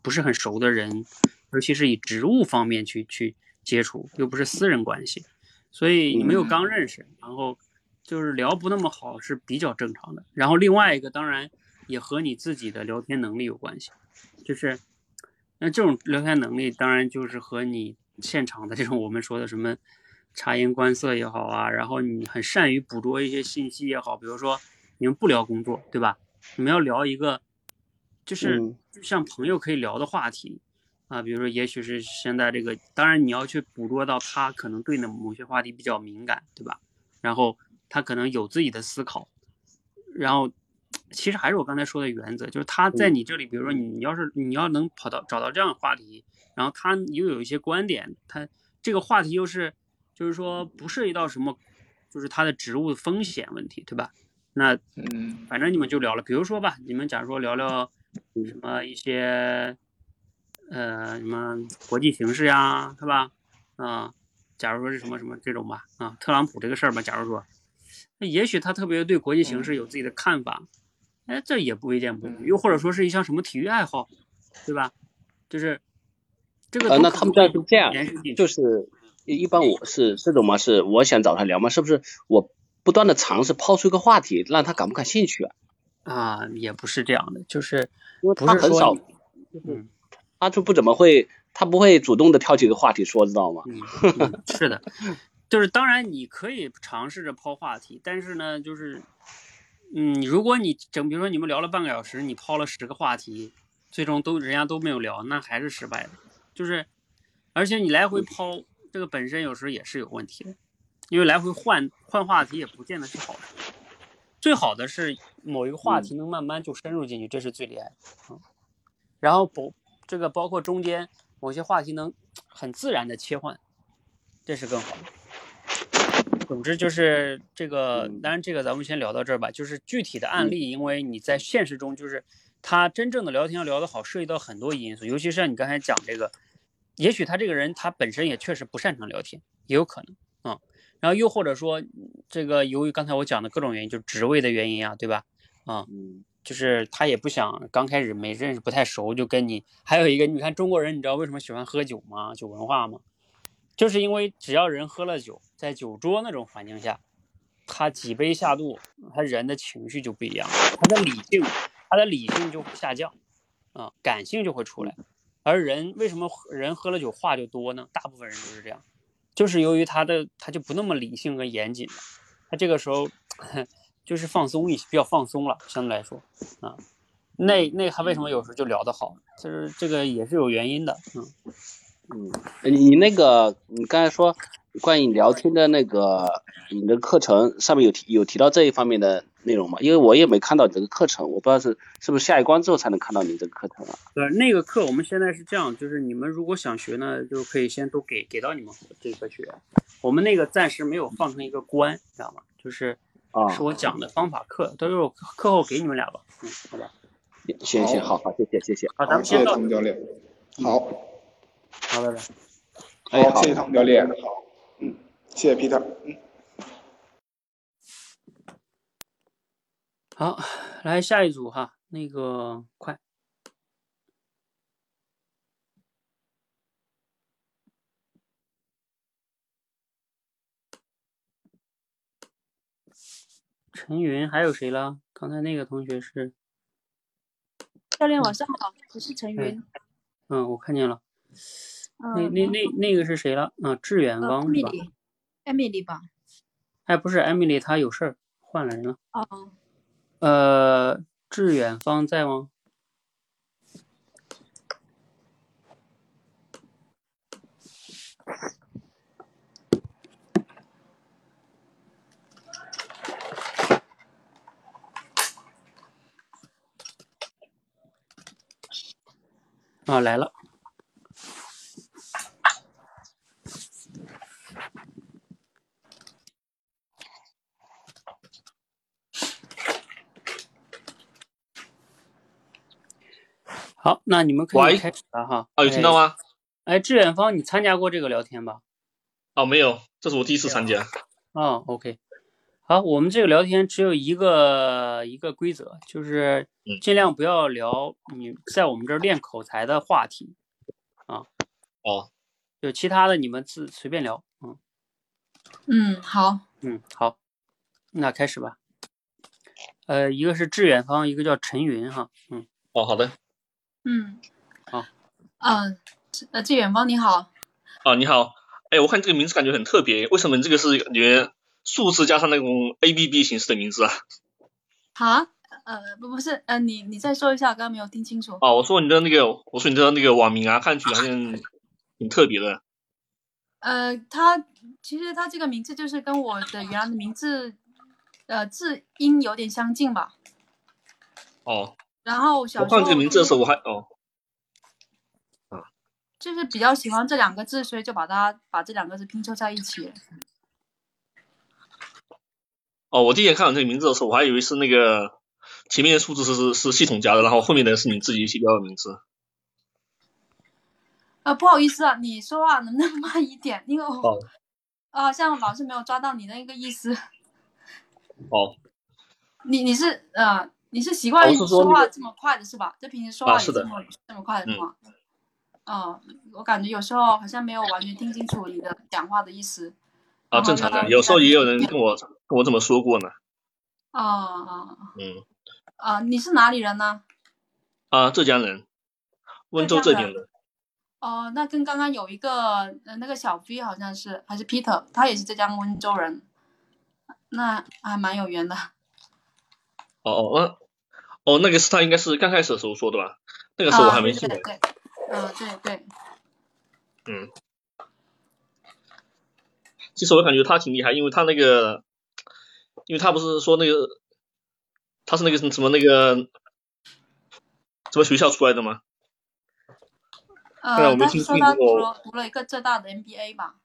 不是很熟的人，尤其是以职务方面去去接触，又不是私人关系，所以你们又刚认识，然后就是聊不那么好是比较正常的。然后另外一个当然也和你自己的聊天能力有关系，就是那这种聊天能力当然就是和你现场的这种我们说的什么察言观色也好啊，然后你很善于捕捉一些信息也好，比如说你们不聊工作，对吧？你们要聊一个就是嗯像朋友可以聊的话题啊，比如说也许是现在这个，当然你要去捕捉到他可能对的某些话题比较敏感，对吧？然后他可能有自己的思考，然后其实还是我刚才说的原则，就是他在你这里，比如说你你要是你要能跑到找到这样的话题，然后他又有一些观点，他这个话题又是就是说不涉及到什么，就是他的职务风险问题，对吧？那嗯反正你们就聊了，比如说吧，你们假如说聊聊什么一些呃什么国际形势呀，对吧？啊、假如说是什么什么这种吧，啊，特朗普这个事儿吧，假如说，那也许他特别对国际形势有自己的看法，哎，这也不为见不嗯又或者说是一项什么体育爱好，对吧？就是这个呃，那他们这样是这样就是一一般我是这种吗？是我想找他聊嘛？是不是我不断的尝试抛出一个话题，让他感不感兴趣啊？啊，也不是这样的，就是他很少，你嗯。他就不怎么会，他不会主动的挑起一个话题说，知道吗？嗯，嗯是的，就是当然你可以尝试着抛话题，但是呢，就是，嗯，如果你整，比如说你们聊了半个小时，你抛了十个话题，最终都人家都没有聊，那还是失败的。就是，而且你来回抛，这个本身有时候也是有问题的，因为来回换换话题也不见得是好事。最好的是某一个话题能慢慢就深入进去，这是最厉害的。嗯，然后不，这个包括中间某些话题能很自然的切换，这是更好的。总之就是这个，当然这个咱们先聊到这儿吧。就是具体的案例，因为你在现实中，就是他真正的聊天要聊得好，涉及到很多因素，尤其是像你刚才讲这个，也许他这个人他本身也确实不擅长聊天，也有可能啊、嗯。然后又或者说，这个由于刚才我讲的各种原因，就是职位的原因啊，对吧？啊、嗯就是他也不想刚开始没认识不太熟就跟你。还有一个，你看中国人，你知道为什么喜欢喝酒吗？酒文化吗？就是因为只要人喝了酒，在酒桌那种环境下，他几杯下肚，他人的情绪就不一样，他的理性，他的理性就会下降，啊、感性就会出来。而人为什么人喝了酒话就多呢？大部分人都是这样，就是由于他的他就不那么理性跟严谨了，他这个时候 就是放松一些，比较放松了，相对来说啊。那那他为什么有时候就聊得好？就是这个也是有原因的，嗯。嗯，你那个你刚才说关于聊天的那个你的课程上面有提有提到这一方面的内容吗？因为我也没看到你这个课程，我不知道是是不是下一关之后才能看到你这个课程啊？对，那个课我们现在是这样，就是你们如果想学呢，就可以先都给给到你们这个学员。我们那个暂时没有放成一个关，知道吗？就是啊，是我讲的方法课，到时候课后给你们俩吧。嗯，好吧。行行，好好，谢谢谢谢。好，咱好，谢谢们先到汤姆教练。好，好，拜拜。哎好，谢谢汤姆教练。好，嗯，谢谢 Peter。嗯。好，来下一组哈，那个快。陈云还有谁了？刚才那个同学是，教练晚上好，我是陈云。嗯，我看见了。那嗯，那那那个是谁了？啊，志远呃汪是吧？，Emily，Emily 吧？哎，不是，Emily 她有事儿换了人了。哦，呃，致远方在吗？啊，来了。好，那你们可以喂开始了哈。啊，有听到哎？吗？哎，致远方，你参加过这个聊天吧？哦，没有，这是我第一次参加。哦，OK，好，我们这个聊天只有一个一个规则，就是嗯尽量不要聊你在我们这儿练口才的话题啊，哦，就其他的你们自随便聊。嗯嗯，好，嗯，好，那开始吧。呃，一个是致远方，一个叫陈云哈。嗯，哦，好的。嗯，好，嗯，呃，致远方你好，啊，你好。哎，我看这个名字感觉很特别，为什么这个是感觉数字加上那种 A B B 形式的名字啊？好，呃，不不是，呃，你你再说一下，刚刚没有听清楚。哦，我说你的那个，我说你的那个网名啊，看上去好像 挺特别的。呃，他其实他这个名字就是跟我的原来的名字，呃，字音有点相近吧。哦，然后小我时候看这个名字的时候，我还哦，就是比较喜欢这两个字，所以就把它把这两个字拼凑在一起。哦，我第一眼看到这个名字的时候，我还以为是那个前面的数字是是是系统加的，然后后面的是你自己写标的名字。呃，不好意思啊，你说话能不能慢一点？因为我哦啊，像老是没有抓到你那个意思。哦，你你是呃，你是习惯说话这么快的是吧？就平时说话这么、这么快的是吗？嗯，我感觉有时候好像没有完全听清楚你的讲话的意思。啊，正常的，有时候也有人跟我跟我这么说过呢。啊啊嗯，啊！你是哪里人呢？啊，浙江人，温州这边的。哦，那跟刚刚有一个呃那个小 V 好像是还是 Peter，他也是浙江温州人，那还蛮有缘的。哦哦，那哦那个是他应该是刚开始的时候说的吧？那个时候我还没进来。啊、对对对，嗯、对对，嗯，其实我感觉他挺厉害，因为他那个，因为他不是说那个，他是那个什么那个什么学校出来的吗？对我呃，没听说读了读了一个浙大的 MBA 吧？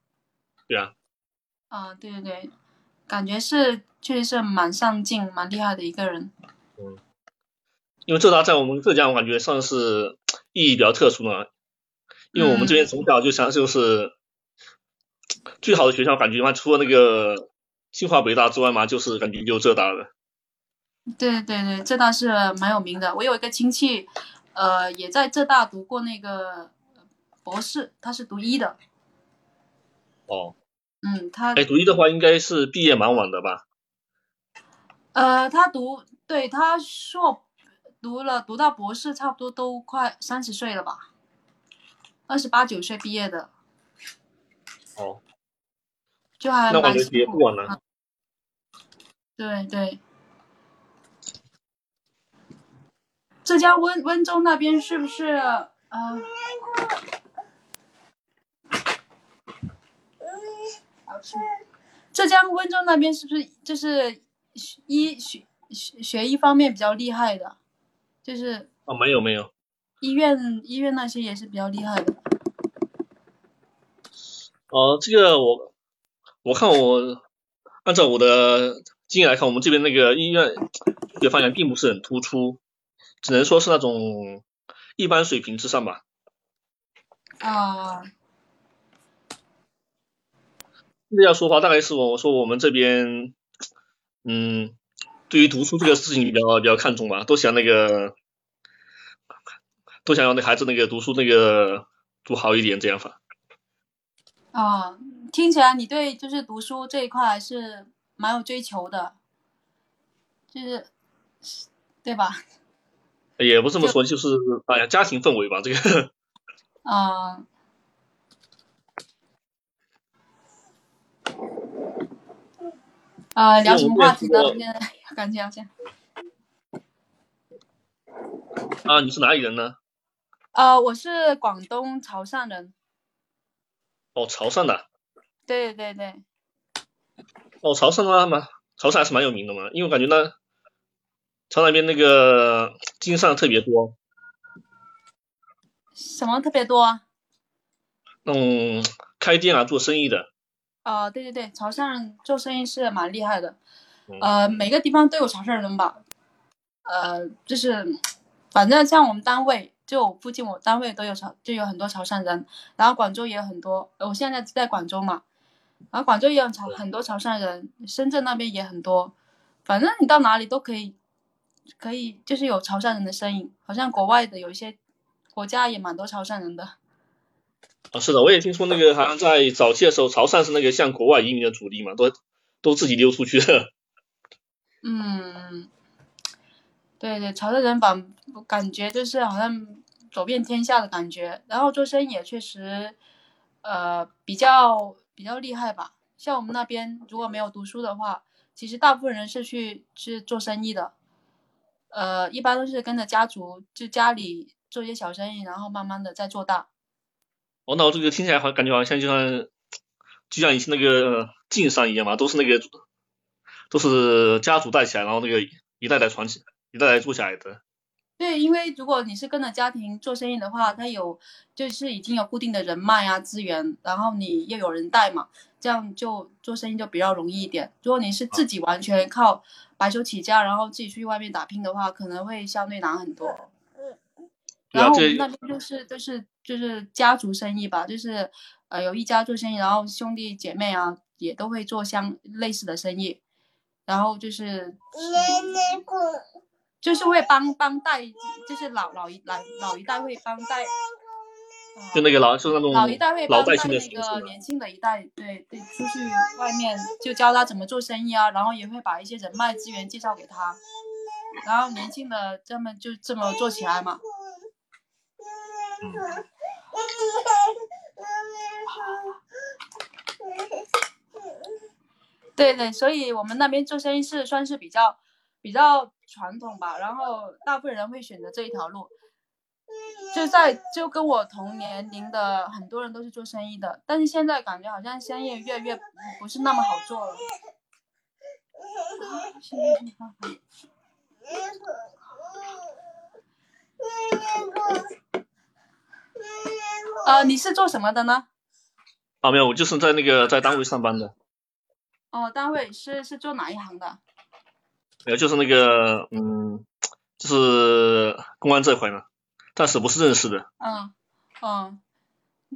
对啊，啊、对对对，感觉是确实是蛮上进、蛮厉害的一个人。因为浙大在我们浙江，我感觉算是意义比较特殊的，因为我们这边从小就想就是最好的学校，感觉嘛，除了那个清华北大之外嘛，就是感觉就浙大了。对对对，浙大是蛮有名的。我有一个亲戚，呃，也在浙大读过那个博士，他是读医的。哦，嗯，他哎，读医的话应该是毕业蛮晚的吧？呃，他读对他硕读了读到博士，差不多都快三十岁了吧，二十八九岁毕业的，哦，就还那我感觉蛮辛苦也不晚了。嗯对对，浙江温温州那边是不是呃？浙江温州那边是不是就是医学学学医方面比较厉害的，就是哦，没有没有，医院医院那些也是比较厉害的。哦，这个我我看我按照我的经验来看，我们这边那个医院的发展并不是很突出，只能说是那种一般水平之上吧。啊，这要说话大概是我说我们这边，嗯，对于读书这个事情比较比较看重吧，都想那个，都想要那孩子那个读书那个读好一点这样法。啊，听起来你对就是读书这一块还是蛮有追求的，就是对吧？也不这么说，就是哎呀，家庭氛围吧，这个。啊。啊，聊什么话题呢？现在感觉好像。啊，你是哪里人呢？呃，我是广东潮汕人。哦，潮汕的。对对对。哦，潮汕啊嘛，潮汕还是蛮有名的嘛，因为我感觉呢，潮那边那个经商特别多。什么特别多啊？那种开店啊，做生意的。哦，对对对，潮汕做生意是蛮厉害的。呃，每个地方都有潮汕人吧？呃，就是，反正像我们单位。就附近我单位都有潮，就有很多潮汕人，然后广州也有很多，我现在在广州嘛，然后广州也有潮很多潮汕人，深圳那边也很多，反正你到哪里都可以，可以就是有潮汕人的身影，好像国外的有一些国家也蛮多潮汕人的。啊，是的，我也听说那个好像在早期的时候，潮汕是那个向国外移民的主力嘛，都都自己溜出去了。嗯。对 对，潮汕人把感觉就是好像走遍天下的感觉，然后做生意也确实，呃，比较比较厉害吧。像我们那边如果没有读书的话，其实大部分人是去是做生意的，呃，一般都是跟着家族，就家里做一些小生意，然后慢慢的再做大。哦，那我这个听起来好像感觉好像就像就像以前那个晋商一样嘛，都是那个都是家族带起来，然后那个一代代传起。一代代做下来的，对，因为如果你是跟着家庭做生意的话，他有就是已经有固定的人脉啊资源，然后你又有人带嘛，这样就做生意就比较容易一点。如果你是自己完全靠白手起家，然后自己出去外面打拼的话，可能会相对难很多。然后我们那边就是就是就是家族生意吧，就是呃有一家做生意，然后兄弟姐妹啊也都会做相类似的生意，然后就是。就是会帮帮带，就是老老一老老一代会帮带，就那个老是那种老一代会帮带那个年轻的一代，对对，出去外面就教他怎么做生意啊，然后也会把一些人脉资源介绍给他，然后年轻的他们就这么做起来嘛。对对，所以我们那边做生意是算是比较。比较传统吧，然后大部分人会选择这一条路，就在就跟我同年龄的很多人都是做生意的，但是现在感觉好像生意越来越不是那么好做了。呃，你是做什么的呢？啊，没有，我就是在那个在单位上班的。哦，单位是是做哪一行的？没有，就是那个，嗯，就是公安这块嘛，但是不是正式的。嗯，嗯，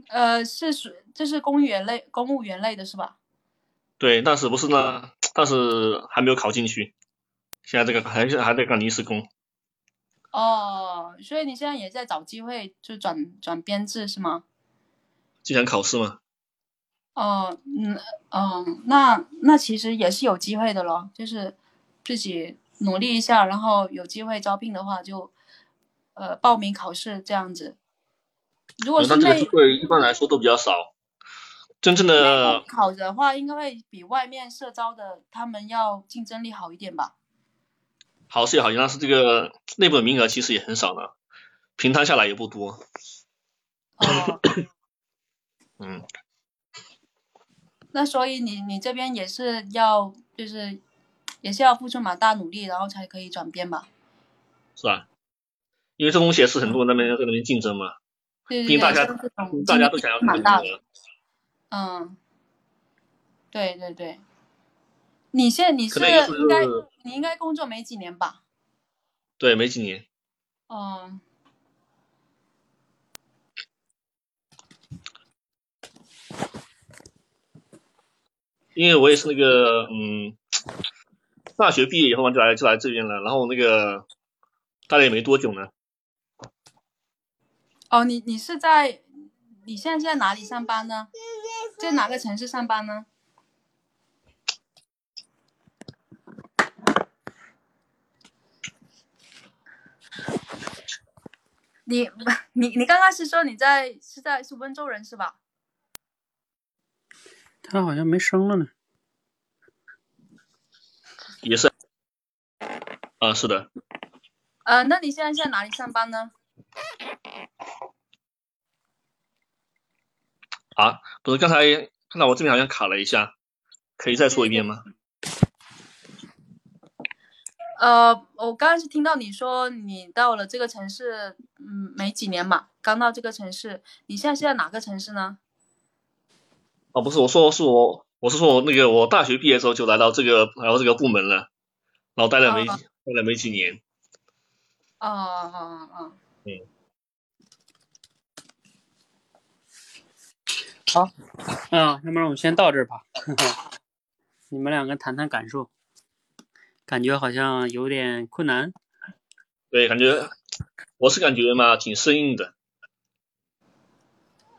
呃，是属，这是公务员类，公务员类的是吧？对，但是不是呢？但是还没有考进去，现在这个还是还在干临时工。哦，所以你现在也在找机会，就转转编制是吗？就想考试吗？哦，嗯，嗯，那那其实也是有机会的咯，就是。自己努力一下，然后有机会招聘的话，就呃报名考试这样子。如果是内，会一般来说都比较少。真正的考的话，应该会比外面社招的他们要竞争力好一点吧？好是也好，但是这个内部的名额其实也很少呢，平摊下来也不多。哦。嗯。那所以你你这边也是要就是。也是要付出蛮大努力，然后才可以转变吧。是吧？因为这东西也是很多人那边在那边竞争嘛，对对对，毕竟大家大家都想要这个蛮大的。嗯，对对对。你现在你是应该你应该工作没几年吧？对，没几年。嗯，因为我也是那个嗯，大学毕业以后嘛，就来就来这边了，然后那个待了也没多久呢。哦，你你是在你现在在哪里上班呢？在哪个城市上班呢？你 你你刚刚是说你在是在是温州人是吧？他好像没声了呢。也是。啊，是的，呃，那你现在在哪里上班呢？啊，不是刚才看到我这边好像卡了一下，可以再说一遍吗？呃，我刚刚是听到你说你到了这个城市，嗯，没几年嘛，刚到这个城市。你现在是在哪个城市呢？哦，不是，我说是我，我是说我那个我大学毕业时候就来到这个来到这个部门了，然后待了没、哦待了没几年。哦哦哦哦，啊，要不然我们先到这儿吧。你们两个谈谈感受，感觉好像有点困难。对，感觉我是感觉嘛挺生硬的。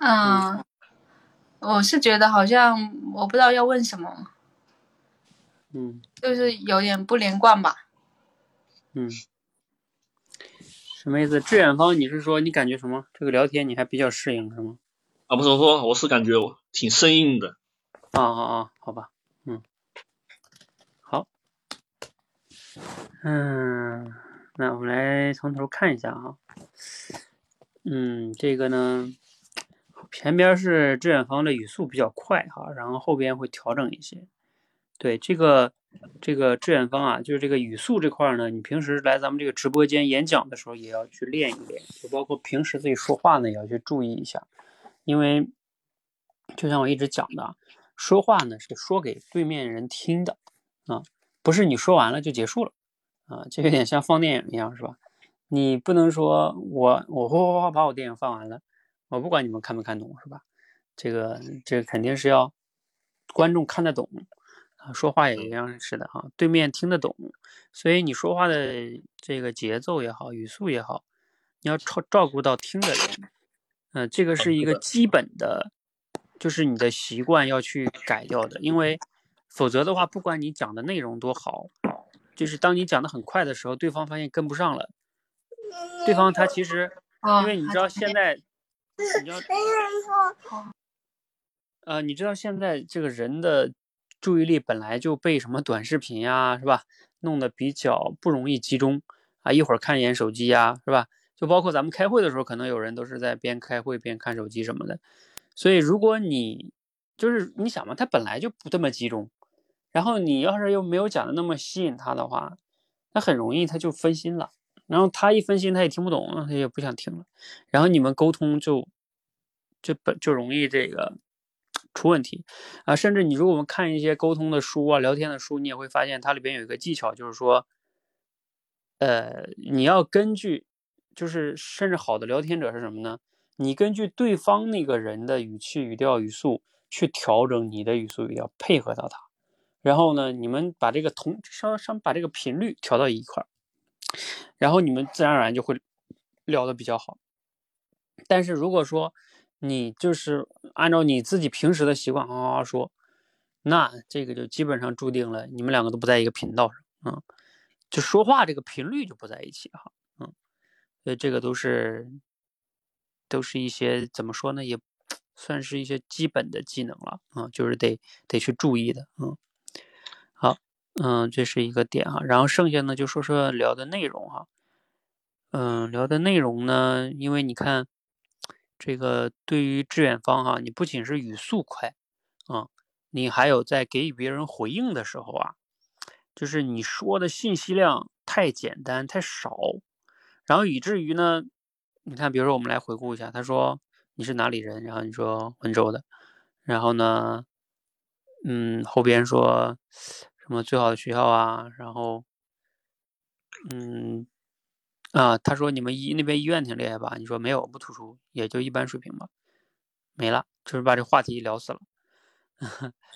嗯，我是觉得好像我不知道要问什么，嗯就是有点不连贯吧。嗯，什么意思？志远方，你是说你感觉什么？这个聊天你还比较适应是吗？啊，不是我说我是感觉我挺生硬的。啊啊啊，好吧，嗯，好，嗯，那我们来从头看一下哈，嗯，这个呢，前边是志远方的语速比较快哈，然后后边会调整一些。对这个这个志远方啊，就是这个语速这块呢，你平时来咱们这个直播间演讲的时候也要去练一练，就包括平时自己说话呢也要去注意一下，因为就像我一直讲的啊。说话呢是说给对面人听的啊，不是你说完了就结束了啊，就有点像放电影一样，是吧？你不能说我我哗哗哗把我电影放完了，我不管你们看没看懂，是吧？这个这个肯定是要观众看得懂啊，说话也一样是的哈，对面听得懂，所以你说话的这个节奏也好，语速也好，你要照照顾到听的人，嗯、这个是一个基本的。就是你的习惯要去改掉的，因为否则的话，不管你讲的内容多好，就是当你讲的很快的时候，对方发现跟不上了，对方他其实，哦因为你知道现在，你知道，呃，你知道现在这个人的注意力本来就被什么短视频呀，是吧，弄得比较不容易集中啊，一会儿看一眼手机呀，是吧？就包括咱们开会的时候，可能有人都是在边开会边看手机什么的。所以，如果你就是你想嘛，他本来就不这么集中，然后你要是又没有讲的那么吸引他的话，那很容易他就分心了。然后他一分心，他也听不懂，他也不想听了。然后你们沟通就就本就容易这个出问题啊。甚至你如果我们看一些沟通的书啊、聊天的书，你也会发现它里边有一个技巧，就是说，呃，你要根据，就是甚至好的聊天者是什么呢？你根据对方那个人的语气、语调、语速去调整你的语速、语调，配合到他。然后呢，你们把这个同稍稍把这个频率调到一块儿，然后你们自然而然就会聊得比较好。但是如果说你就是按照你自己平时的习惯啊啊说，那这个就基本上注定了你们两个都不在一个频道上啊、嗯，就说话这个频率就不在一起哈，嗯，所以这个都是。都是一些怎么说呢，也算是一些基本的技能了啊，就是得得去注意的，嗯，嗯，这是一个点哈，然后剩下呢就说说聊的内容哈，嗯，聊的内容呢，因为你看这个对于志远方哈，你不仅是语速快啊，你还有在给予别人回应的时候啊，就是你说的信息量太简单太少，然后以至于呢，你看，比如说我们来回顾一下，他说你是哪里人，然后你说温州的，然后呢，嗯，后边说什么最好的学校啊，然后，嗯，啊，他说你们医那边医院挺厉害吧？你说没有，不突出，也就一般水平吧，没了，就是把这话题聊死了。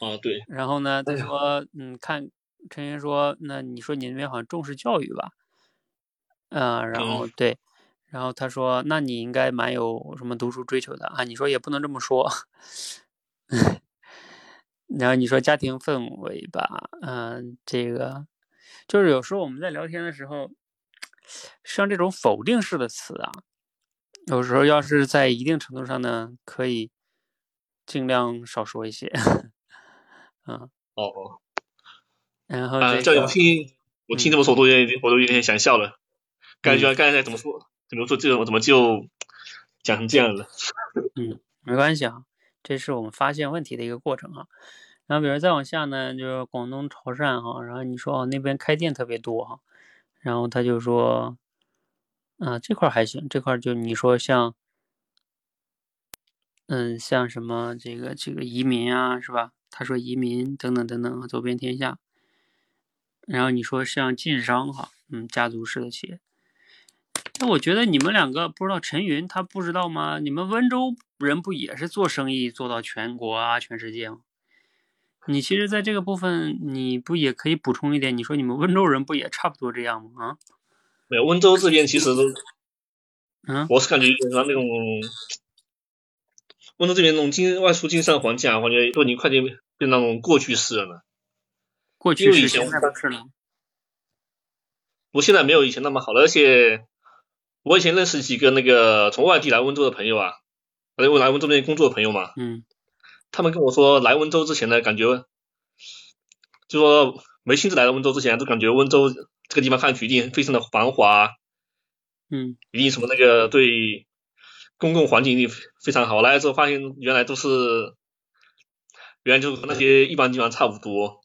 啊，对。然后呢，他说，嗯，看陈云说，那你说你那边好像重视教育吧？嗯，然后对，然后他说，那你应该蛮有什么读书追求的啊？你说也不能这么说。然后你说家庭氛围吧，嗯，这个就是有时候我们在聊天的时候，像这种否定式的词啊，有时候要是在一定程度上呢，可以尽量少说一些。嗯，哦，然后啊，叫我听，我听这么说，我都有点，我都有点想笑了。感觉刚才怎么说？怎么说这个怎么就讲成这样了？嗯，没关系啊。这是我们发现问题的一个过程哈，然后比如再往下呢，就是广东潮汕哈，然后你说哦那边开店特别多哈，然后他就说，啊这块还行，这块就你说像，嗯像什么这个这个移民啊是吧？他说移民等等等等走遍天下，然后你说像晋商哈，嗯家族式的企业。那我觉得你们两个不知道陈云他不知道吗？你们温州人不也是做生意做到全国啊、全世界吗？你其实在这个部分你不也可以补充一点？你说你们温州人不也差不多这样吗？啊？没有，温州这边其实都，嗯，我是感觉有点像那种温州这边那种经外出经商环境啊，我觉得都已经快点变那种过去式了。过去式现在不是了。我现在没有以前那么好了，而且。我以前认识几个那个从外地来温州的朋友啊，来来温州那边工作的朋友嘛，嗯，他们跟我说来温州之前呢，感觉就说没亲自来到温州之前，都感觉温州这个地方看去一定非常的繁华，嗯，一定什么那个对公共环境一定非常好。来了之后发现原来都是，原来就和那些一般地方差不多。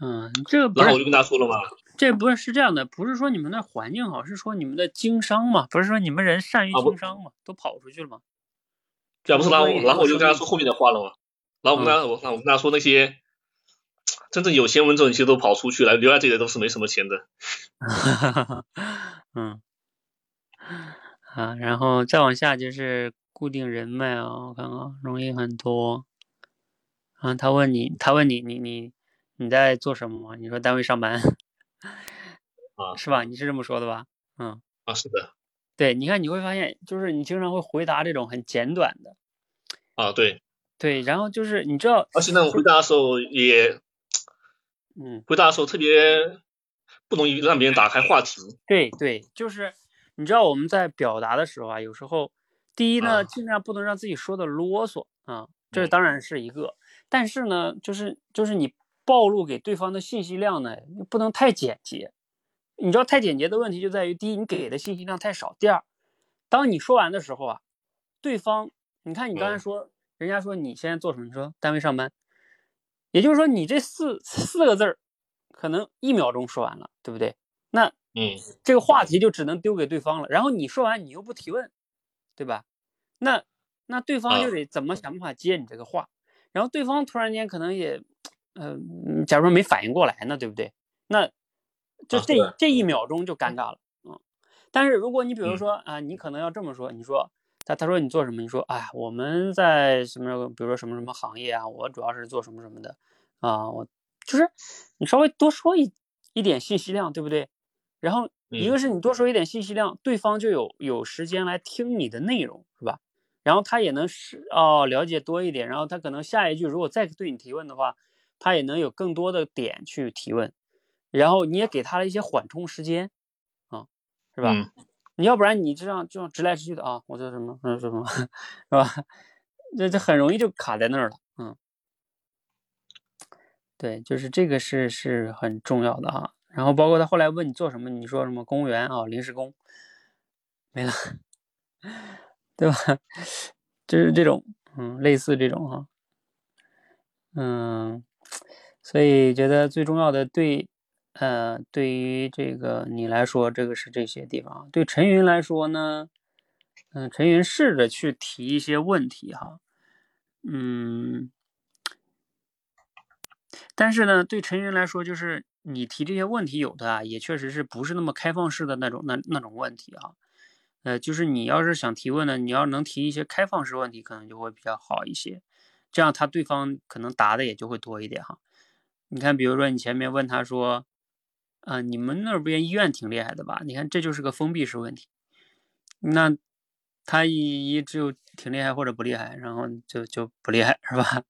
嗯，这然后我就跟他说了嘛。这不是是这样的，不是说你们那环境好，是说你们的经商嘛？不是说你们人善于经商嘛？都跑出去了吗？这不是，然后然后我就跟他说后面的话了嘛。然后我跟他我那我跟他说那些真正有钱温州人其实都跑出去了，留在这里都是没什么钱的。嗯，啊，然后再往下就是固定人脉啊，我看看容易很多。啊，他问你，他问你，你你你在做什么吗？你说单位上班。啊，是吧？你是这么说的吧？嗯，啊，是的。对，你看你会发现，就是你经常会回答这种很简短的。啊，对。对，然后就是你知道，而且那种回答的时候也，嗯，回答的时候特别不容易让别人打开话题。对对，就是你知道我们在表达的时候啊，有时候第一呢，尽量不能让自己说的啰嗦啊，这当然是一个。但是呢，就是就是你。暴露给对方的信息量呢，不能太简洁。你知道太简洁的问题就在于：第一，你给的信息量太少；第二，当你说完的时候啊，对方，你看你刚才说，人家说你现在做什么？你说单位上班，也就是说你这四四个字儿，可能一秒钟说完了，对不对？那嗯，这个话题就只能丢给对方了。然后你说完，你又不提问，对吧？那那对方就得怎么想办法接你这个话？然后对方突然间可能也。嗯，假如说没反应过来呢，对不对？那就这这一秒钟就尴尬了，嗯。但是如果你比如说啊，你可能要这么说，你说他他说你做什么？你说哎，我们在什么，比如说什么什么行业啊？我主要是做什么什么的啊？我就是你稍微多说一一点信息量，对不对？然后一个是你多说一点信息量，对方就有有时间来听你的内容，是吧？然后他也能是哦了解多一点，然后他可能下一句如果再对你提问的话。他也能有更多的点去提问，然后你也给他了一些缓冲时间，啊，是吧？你要不然你这样这样直来直去的啊，我做什么，说，什么，是吧？这这很容易就卡在那儿了，嗯，对，就是这个是是很重要的哈。然后包括他后来问你做什么，你说什么公务员啊，临时工，没了，对吧？就是这种，嗯，类似这种哈，嗯。所以觉得最重要的对，呃，对于这个你来说，这个是这些地方。对陈云来说呢，嗯，陈云试着去提一些问题哈，嗯，但是呢，对陈云来说，就是你提这些问题，有的啊，也确实是不是那么开放式的那种那那种问题啊。呃，就是你要是想提问呢，你要能提一些开放式问题，可能就会比较好一些，这样他对方可能答的也就会多一点哈。你看，比如说你前面问他说，啊，你们那边医院挺厉害的吧？你看这就是个封闭式问题，那他一一只有挺厉害或者不厉害，然后就就不厉害是吧？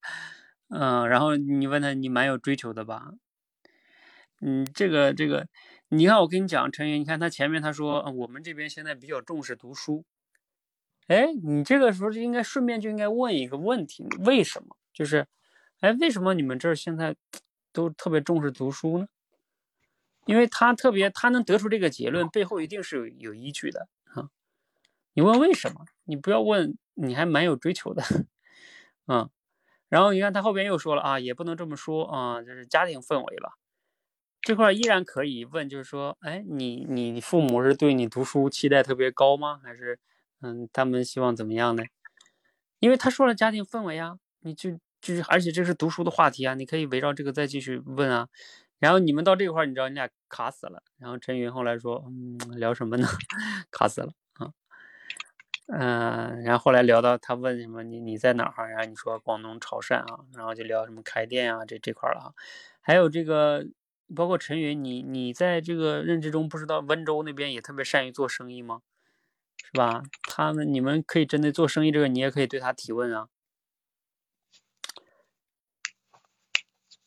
嗯，然后你问他你蛮有追求的吧？嗯，这个这个。你看，我跟你讲，陈云，你看他前面他说，我们这边现在比较重视读书。哎，你这个时候就应该顺便就应该问一个问题，为什么？就是，哎，为什么你们这儿现在都特别重视读书呢？因为他特别，他能得出这个结论，背后一定是有有依据的啊。你问为什么？你不要问，你还蛮有追求的，嗯。然后你看他后边又说了啊，也不能这么说啊，就是家庭氛围吧。这块依然可以问，就是说，哎，你你你父母是对你读书期待特别高吗？还是，嗯，他们希望怎么样呢？因为他说了家庭氛围啊，你就就是，而且这是读书的话题啊，你可以围绕这个再继续问啊。然后你们到这块儿，你知道你俩卡死了。然后陈云后来说，嗯，聊什么呢？卡死了啊。嗯，然后后来聊到他问什么，你你在哪儿？然后你说广东潮汕啊，然后就聊什么开店啊，这这块了啊。还有这个。包括陈云，你你在这个认知中不知道温州那边也特别善于做生意吗？是吧？他们你们可以针对做生意这个，你也可以对他提问啊。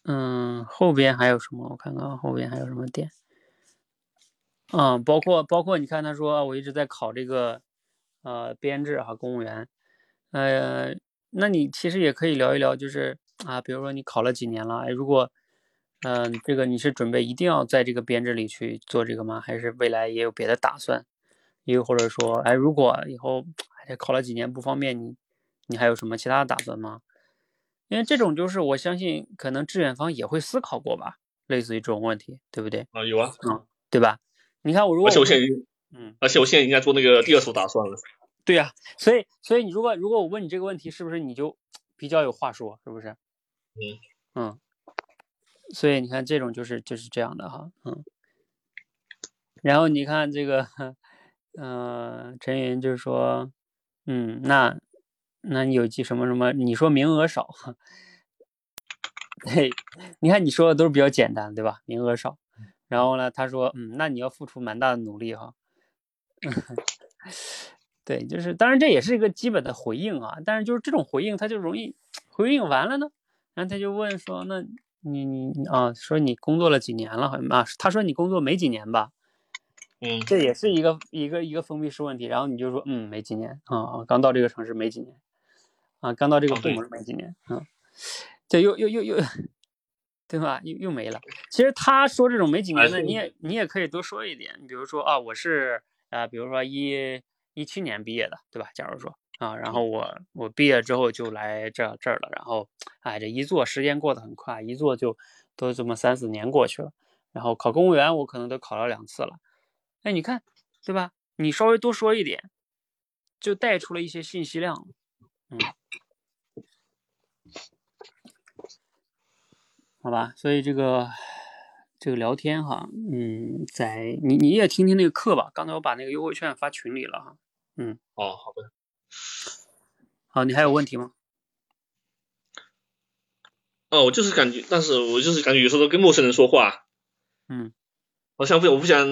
嗯，后边还有什么？我看看后边还有什么点。嗯，包括包括你看他说我一直在考这个呃编制哈公务员，呃，那你其实也可以聊一聊，就是啊，比如说你考了几年了，哎，如果。嗯，这个你是准备一定要在这个编制里去做这个吗？还是未来也有别的打算？又或者说，哎，如果以后哎考了几年不方便，你你还有什么其他的打算吗？因为这种就是我相信，可能志远方也会思考过吧，类似于这种问题，对不对？啊，有啊，嗯，对吧？你看我如果，而且我现在，嗯，而且我现在应该做那个第二手打算了。对呀，所以所以你如果如果我问你这个问题，是不是你就比较有话说？是不是？嗯嗯。所以你看，这种就是就是这样的哈，嗯。然后你看这个，嗯，陈云就是说，嗯，那那你有记什么什么？你说名额少，嘿，你看你说的都是比较简单，对吧？名额少。然后呢，他说，嗯，那你要付出蛮大的努力哈。对，就是当然这也是一个基本的回应啊，但是就是这种回应，他就容易回应完了呢，然后他就问说，那。你你啊，说你工作了几年了？好像啊，他说你工作没几年吧？嗯，这也是一个一个一个封闭式问题。然后你就说，嗯，没几年啊，刚到这个城市没几年啊，刚到这个部门没几年啊，这又又又又，对吧？又又没了。其实他说这种没几年的，你也你也可以多说一点，你比如说啊，我是啊，比如说一一七年毕业的，对吧？假如说。啊，然后我我毕业之后就来这这儿了，然后，哎，这一做时间过得很快，一做就都这么三四年过去了，然后考公务员我可能都考了两次了，哎，你看，对吧？你稍微多说一点，就带出了一些信息量，嗯，好吧，所以这个这个聊天哈，嗯，在你你也听听那个课吧，刚才我把那个优惠券发群里了哈，嗯，哦，好的。好，你还有问题吗？哦，我就是感觉，但是我就是感觉有时候跟陌生人说话，嗯，好像不，我不想，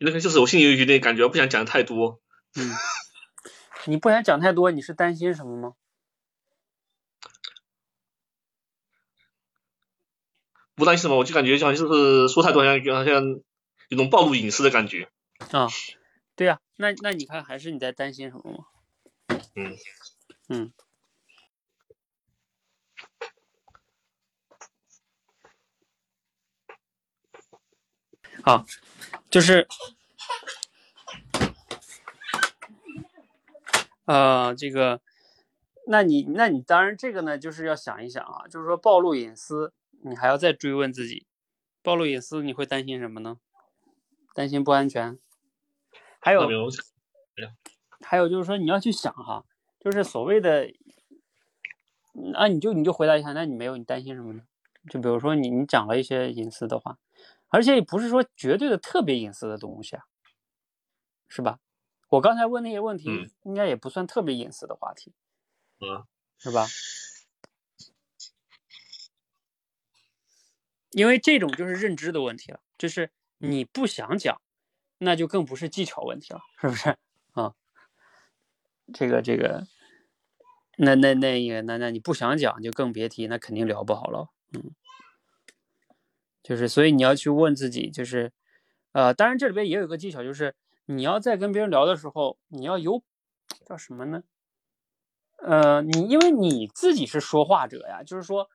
那个就是我心里有点感觉，我不想讲太多。嗯，你不想讲太多，你是担心什么吗？不担心什么，我就感觉像就是说太多，好像好像有种暴露隐私的感觉。啊，对呀，那那你看还是你在担心什么吗？嗯嗯，好，就是呃，这个，那你那你当然这个呢，就是要想一想啊，就是说暴露隐私，你还要再追问自己，暴露隐私你会担心什么呢？担心不安全。还有还有就是说你要去想哈，就是所谓的，嗯啊，你就你就回答一下，那你没有，你担心什么呢？就比如说你你讲了一些隐私的话，而且也不是说绝对的特别隐私的东西啊，是吧？我刚才问那些问题，嗯应该也不算特别隐私的话题，嗯，是吧？因为这种就是认知的问题了，就是你不想讲，那就更不是技巧问题了，是不是啊？这个这个，那那那也那那你不想讲就更别提，那肯定聊不好了，嗯，就是所以你要去问自己，就是呃，当然这里边也有一个技巧，就是你要在跟别人聊的时候，你要有叫什么呢？呃，你因为你自己是说话者呀，就是说，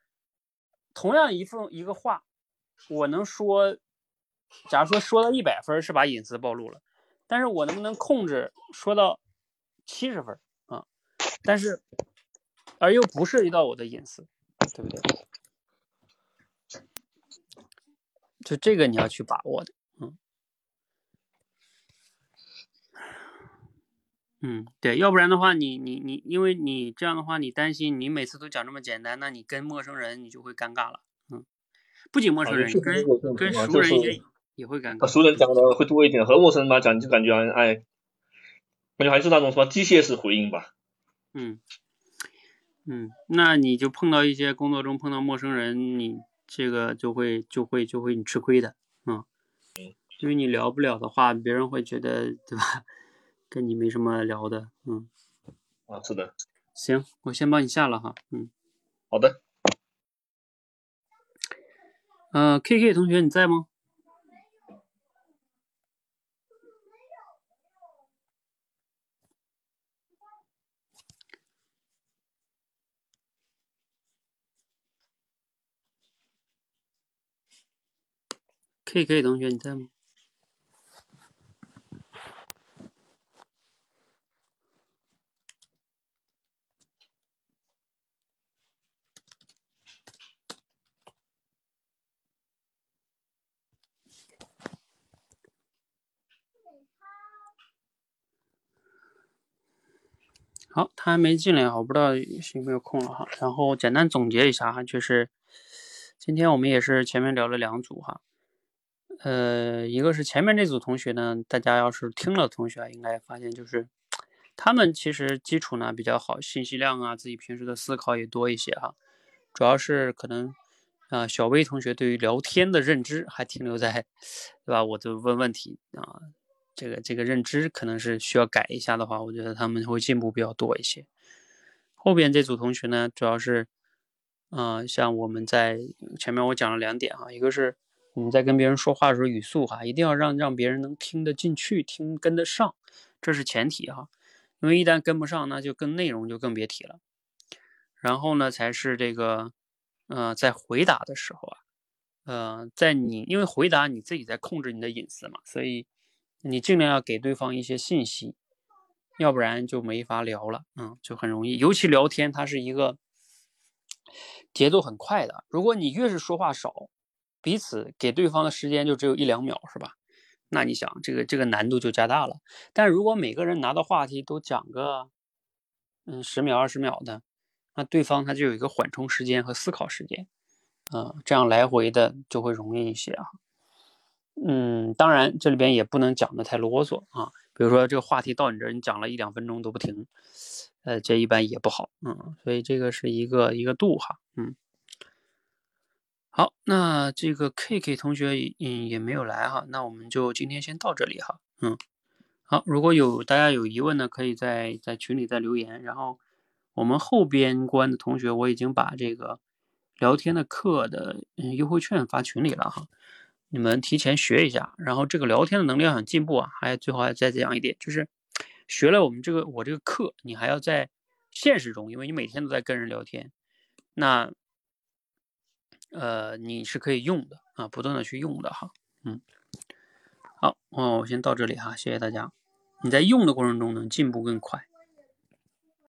同样一份一个话，我能说，假如说说到一百分是把隐私暴露了，但是我能不能控制说到七十分啊？但是而又不涉及到我的隐私，对不对？就这个你要去把握的，嗯。嗯，对，要不然的话你，你你因为你这样的话，你担心你每次都讲这么简单，那你跟陌生人你就会尴尬了。嗯，不仅陌生人，跟跟熟人也也会尴和尬。熟人讲的会多一点，和陌生人嘛讲就感觉哎，感觉还是那种什么机械式回应吧。嗯嗯，那你就碰到一些工作中碰到陌生人，你这个就会就会就会你吃亏的。嗯，因为你聊不了的话，别人会觉得对吧？跟你没什么聊的。嗯，啊，是的，行，我先帮你下了哈。嗯。好的，呃，K K 同学你在吗？K K 同学你在吗？好，他还没进来，我不知道有没有空了哈。然后简单总结一下哈，就是今天我们也是前面聊了两组哈，呃，一个是前面这组同学呢，大家要是听了同学，应该发现就是他们其实基础呢比较好，信息量啊，自己平时的思考也多一些哈。主要是可能啊、小薇同学对于聊天的认知还停留在，对吧？我就问问题啊，这个这个认知可能是需要改一下的话，我觉得他们会进步比较多一些。后边这组同学呢，主要是，嗯、像我们在前面我讲了两点啊，一个是我们在跟别人说话的时候语速哈，一定要让让别人能听得进去，听跟得上，这是前提哈。因为一旦跟不上，那就跟内容就更别提了。然后呢，才是这个，呃，在回答的时候啊，呃，在你因为回答你自己在控制你的隐私嘛，所以你尽量要给对方一些信息，要不然就没法聊了，嗯，就很容易。尤其聊天，它是一个节奏很快的，如果你越是说话少，彼此给对方的时间就只有一两秒，是吧？那你想，这个这个难度就加大了。但如果每个人拿到话题都讲个，嗯，十秒二十秒的，那对方他就有一个缓冲时间和思考时间，啊、这样来回的就会容易一些啊。嗯，当然这里边也不能讲的太啰嗦啊，比如说这个话题到你这儿，你讲了一两分钟都不停，呃，这一般也不好，嗯，所以这个是一个一个度哈，嗯。好，那这个 K K 同学嗯也没有来哈，那我们就今天先到这里哈，嗯。好，如果有大家有疑问呢，可以在在群里再留言。然后我们后边关的同学，我已经把这个聊天的课的优惠券发群里了哈，你们提前学一下。然后这个聊天的能力要想进步啊，还最好还再讲一点，就是学了我们这个我这个课，你还要在现实中，因为你每天都在跟人聊天，那呃你是可以用的啊，不断的去用的哈，嗯。好，哦，我先到这里哈，谢谢大家。你在用的过程中能进步更快。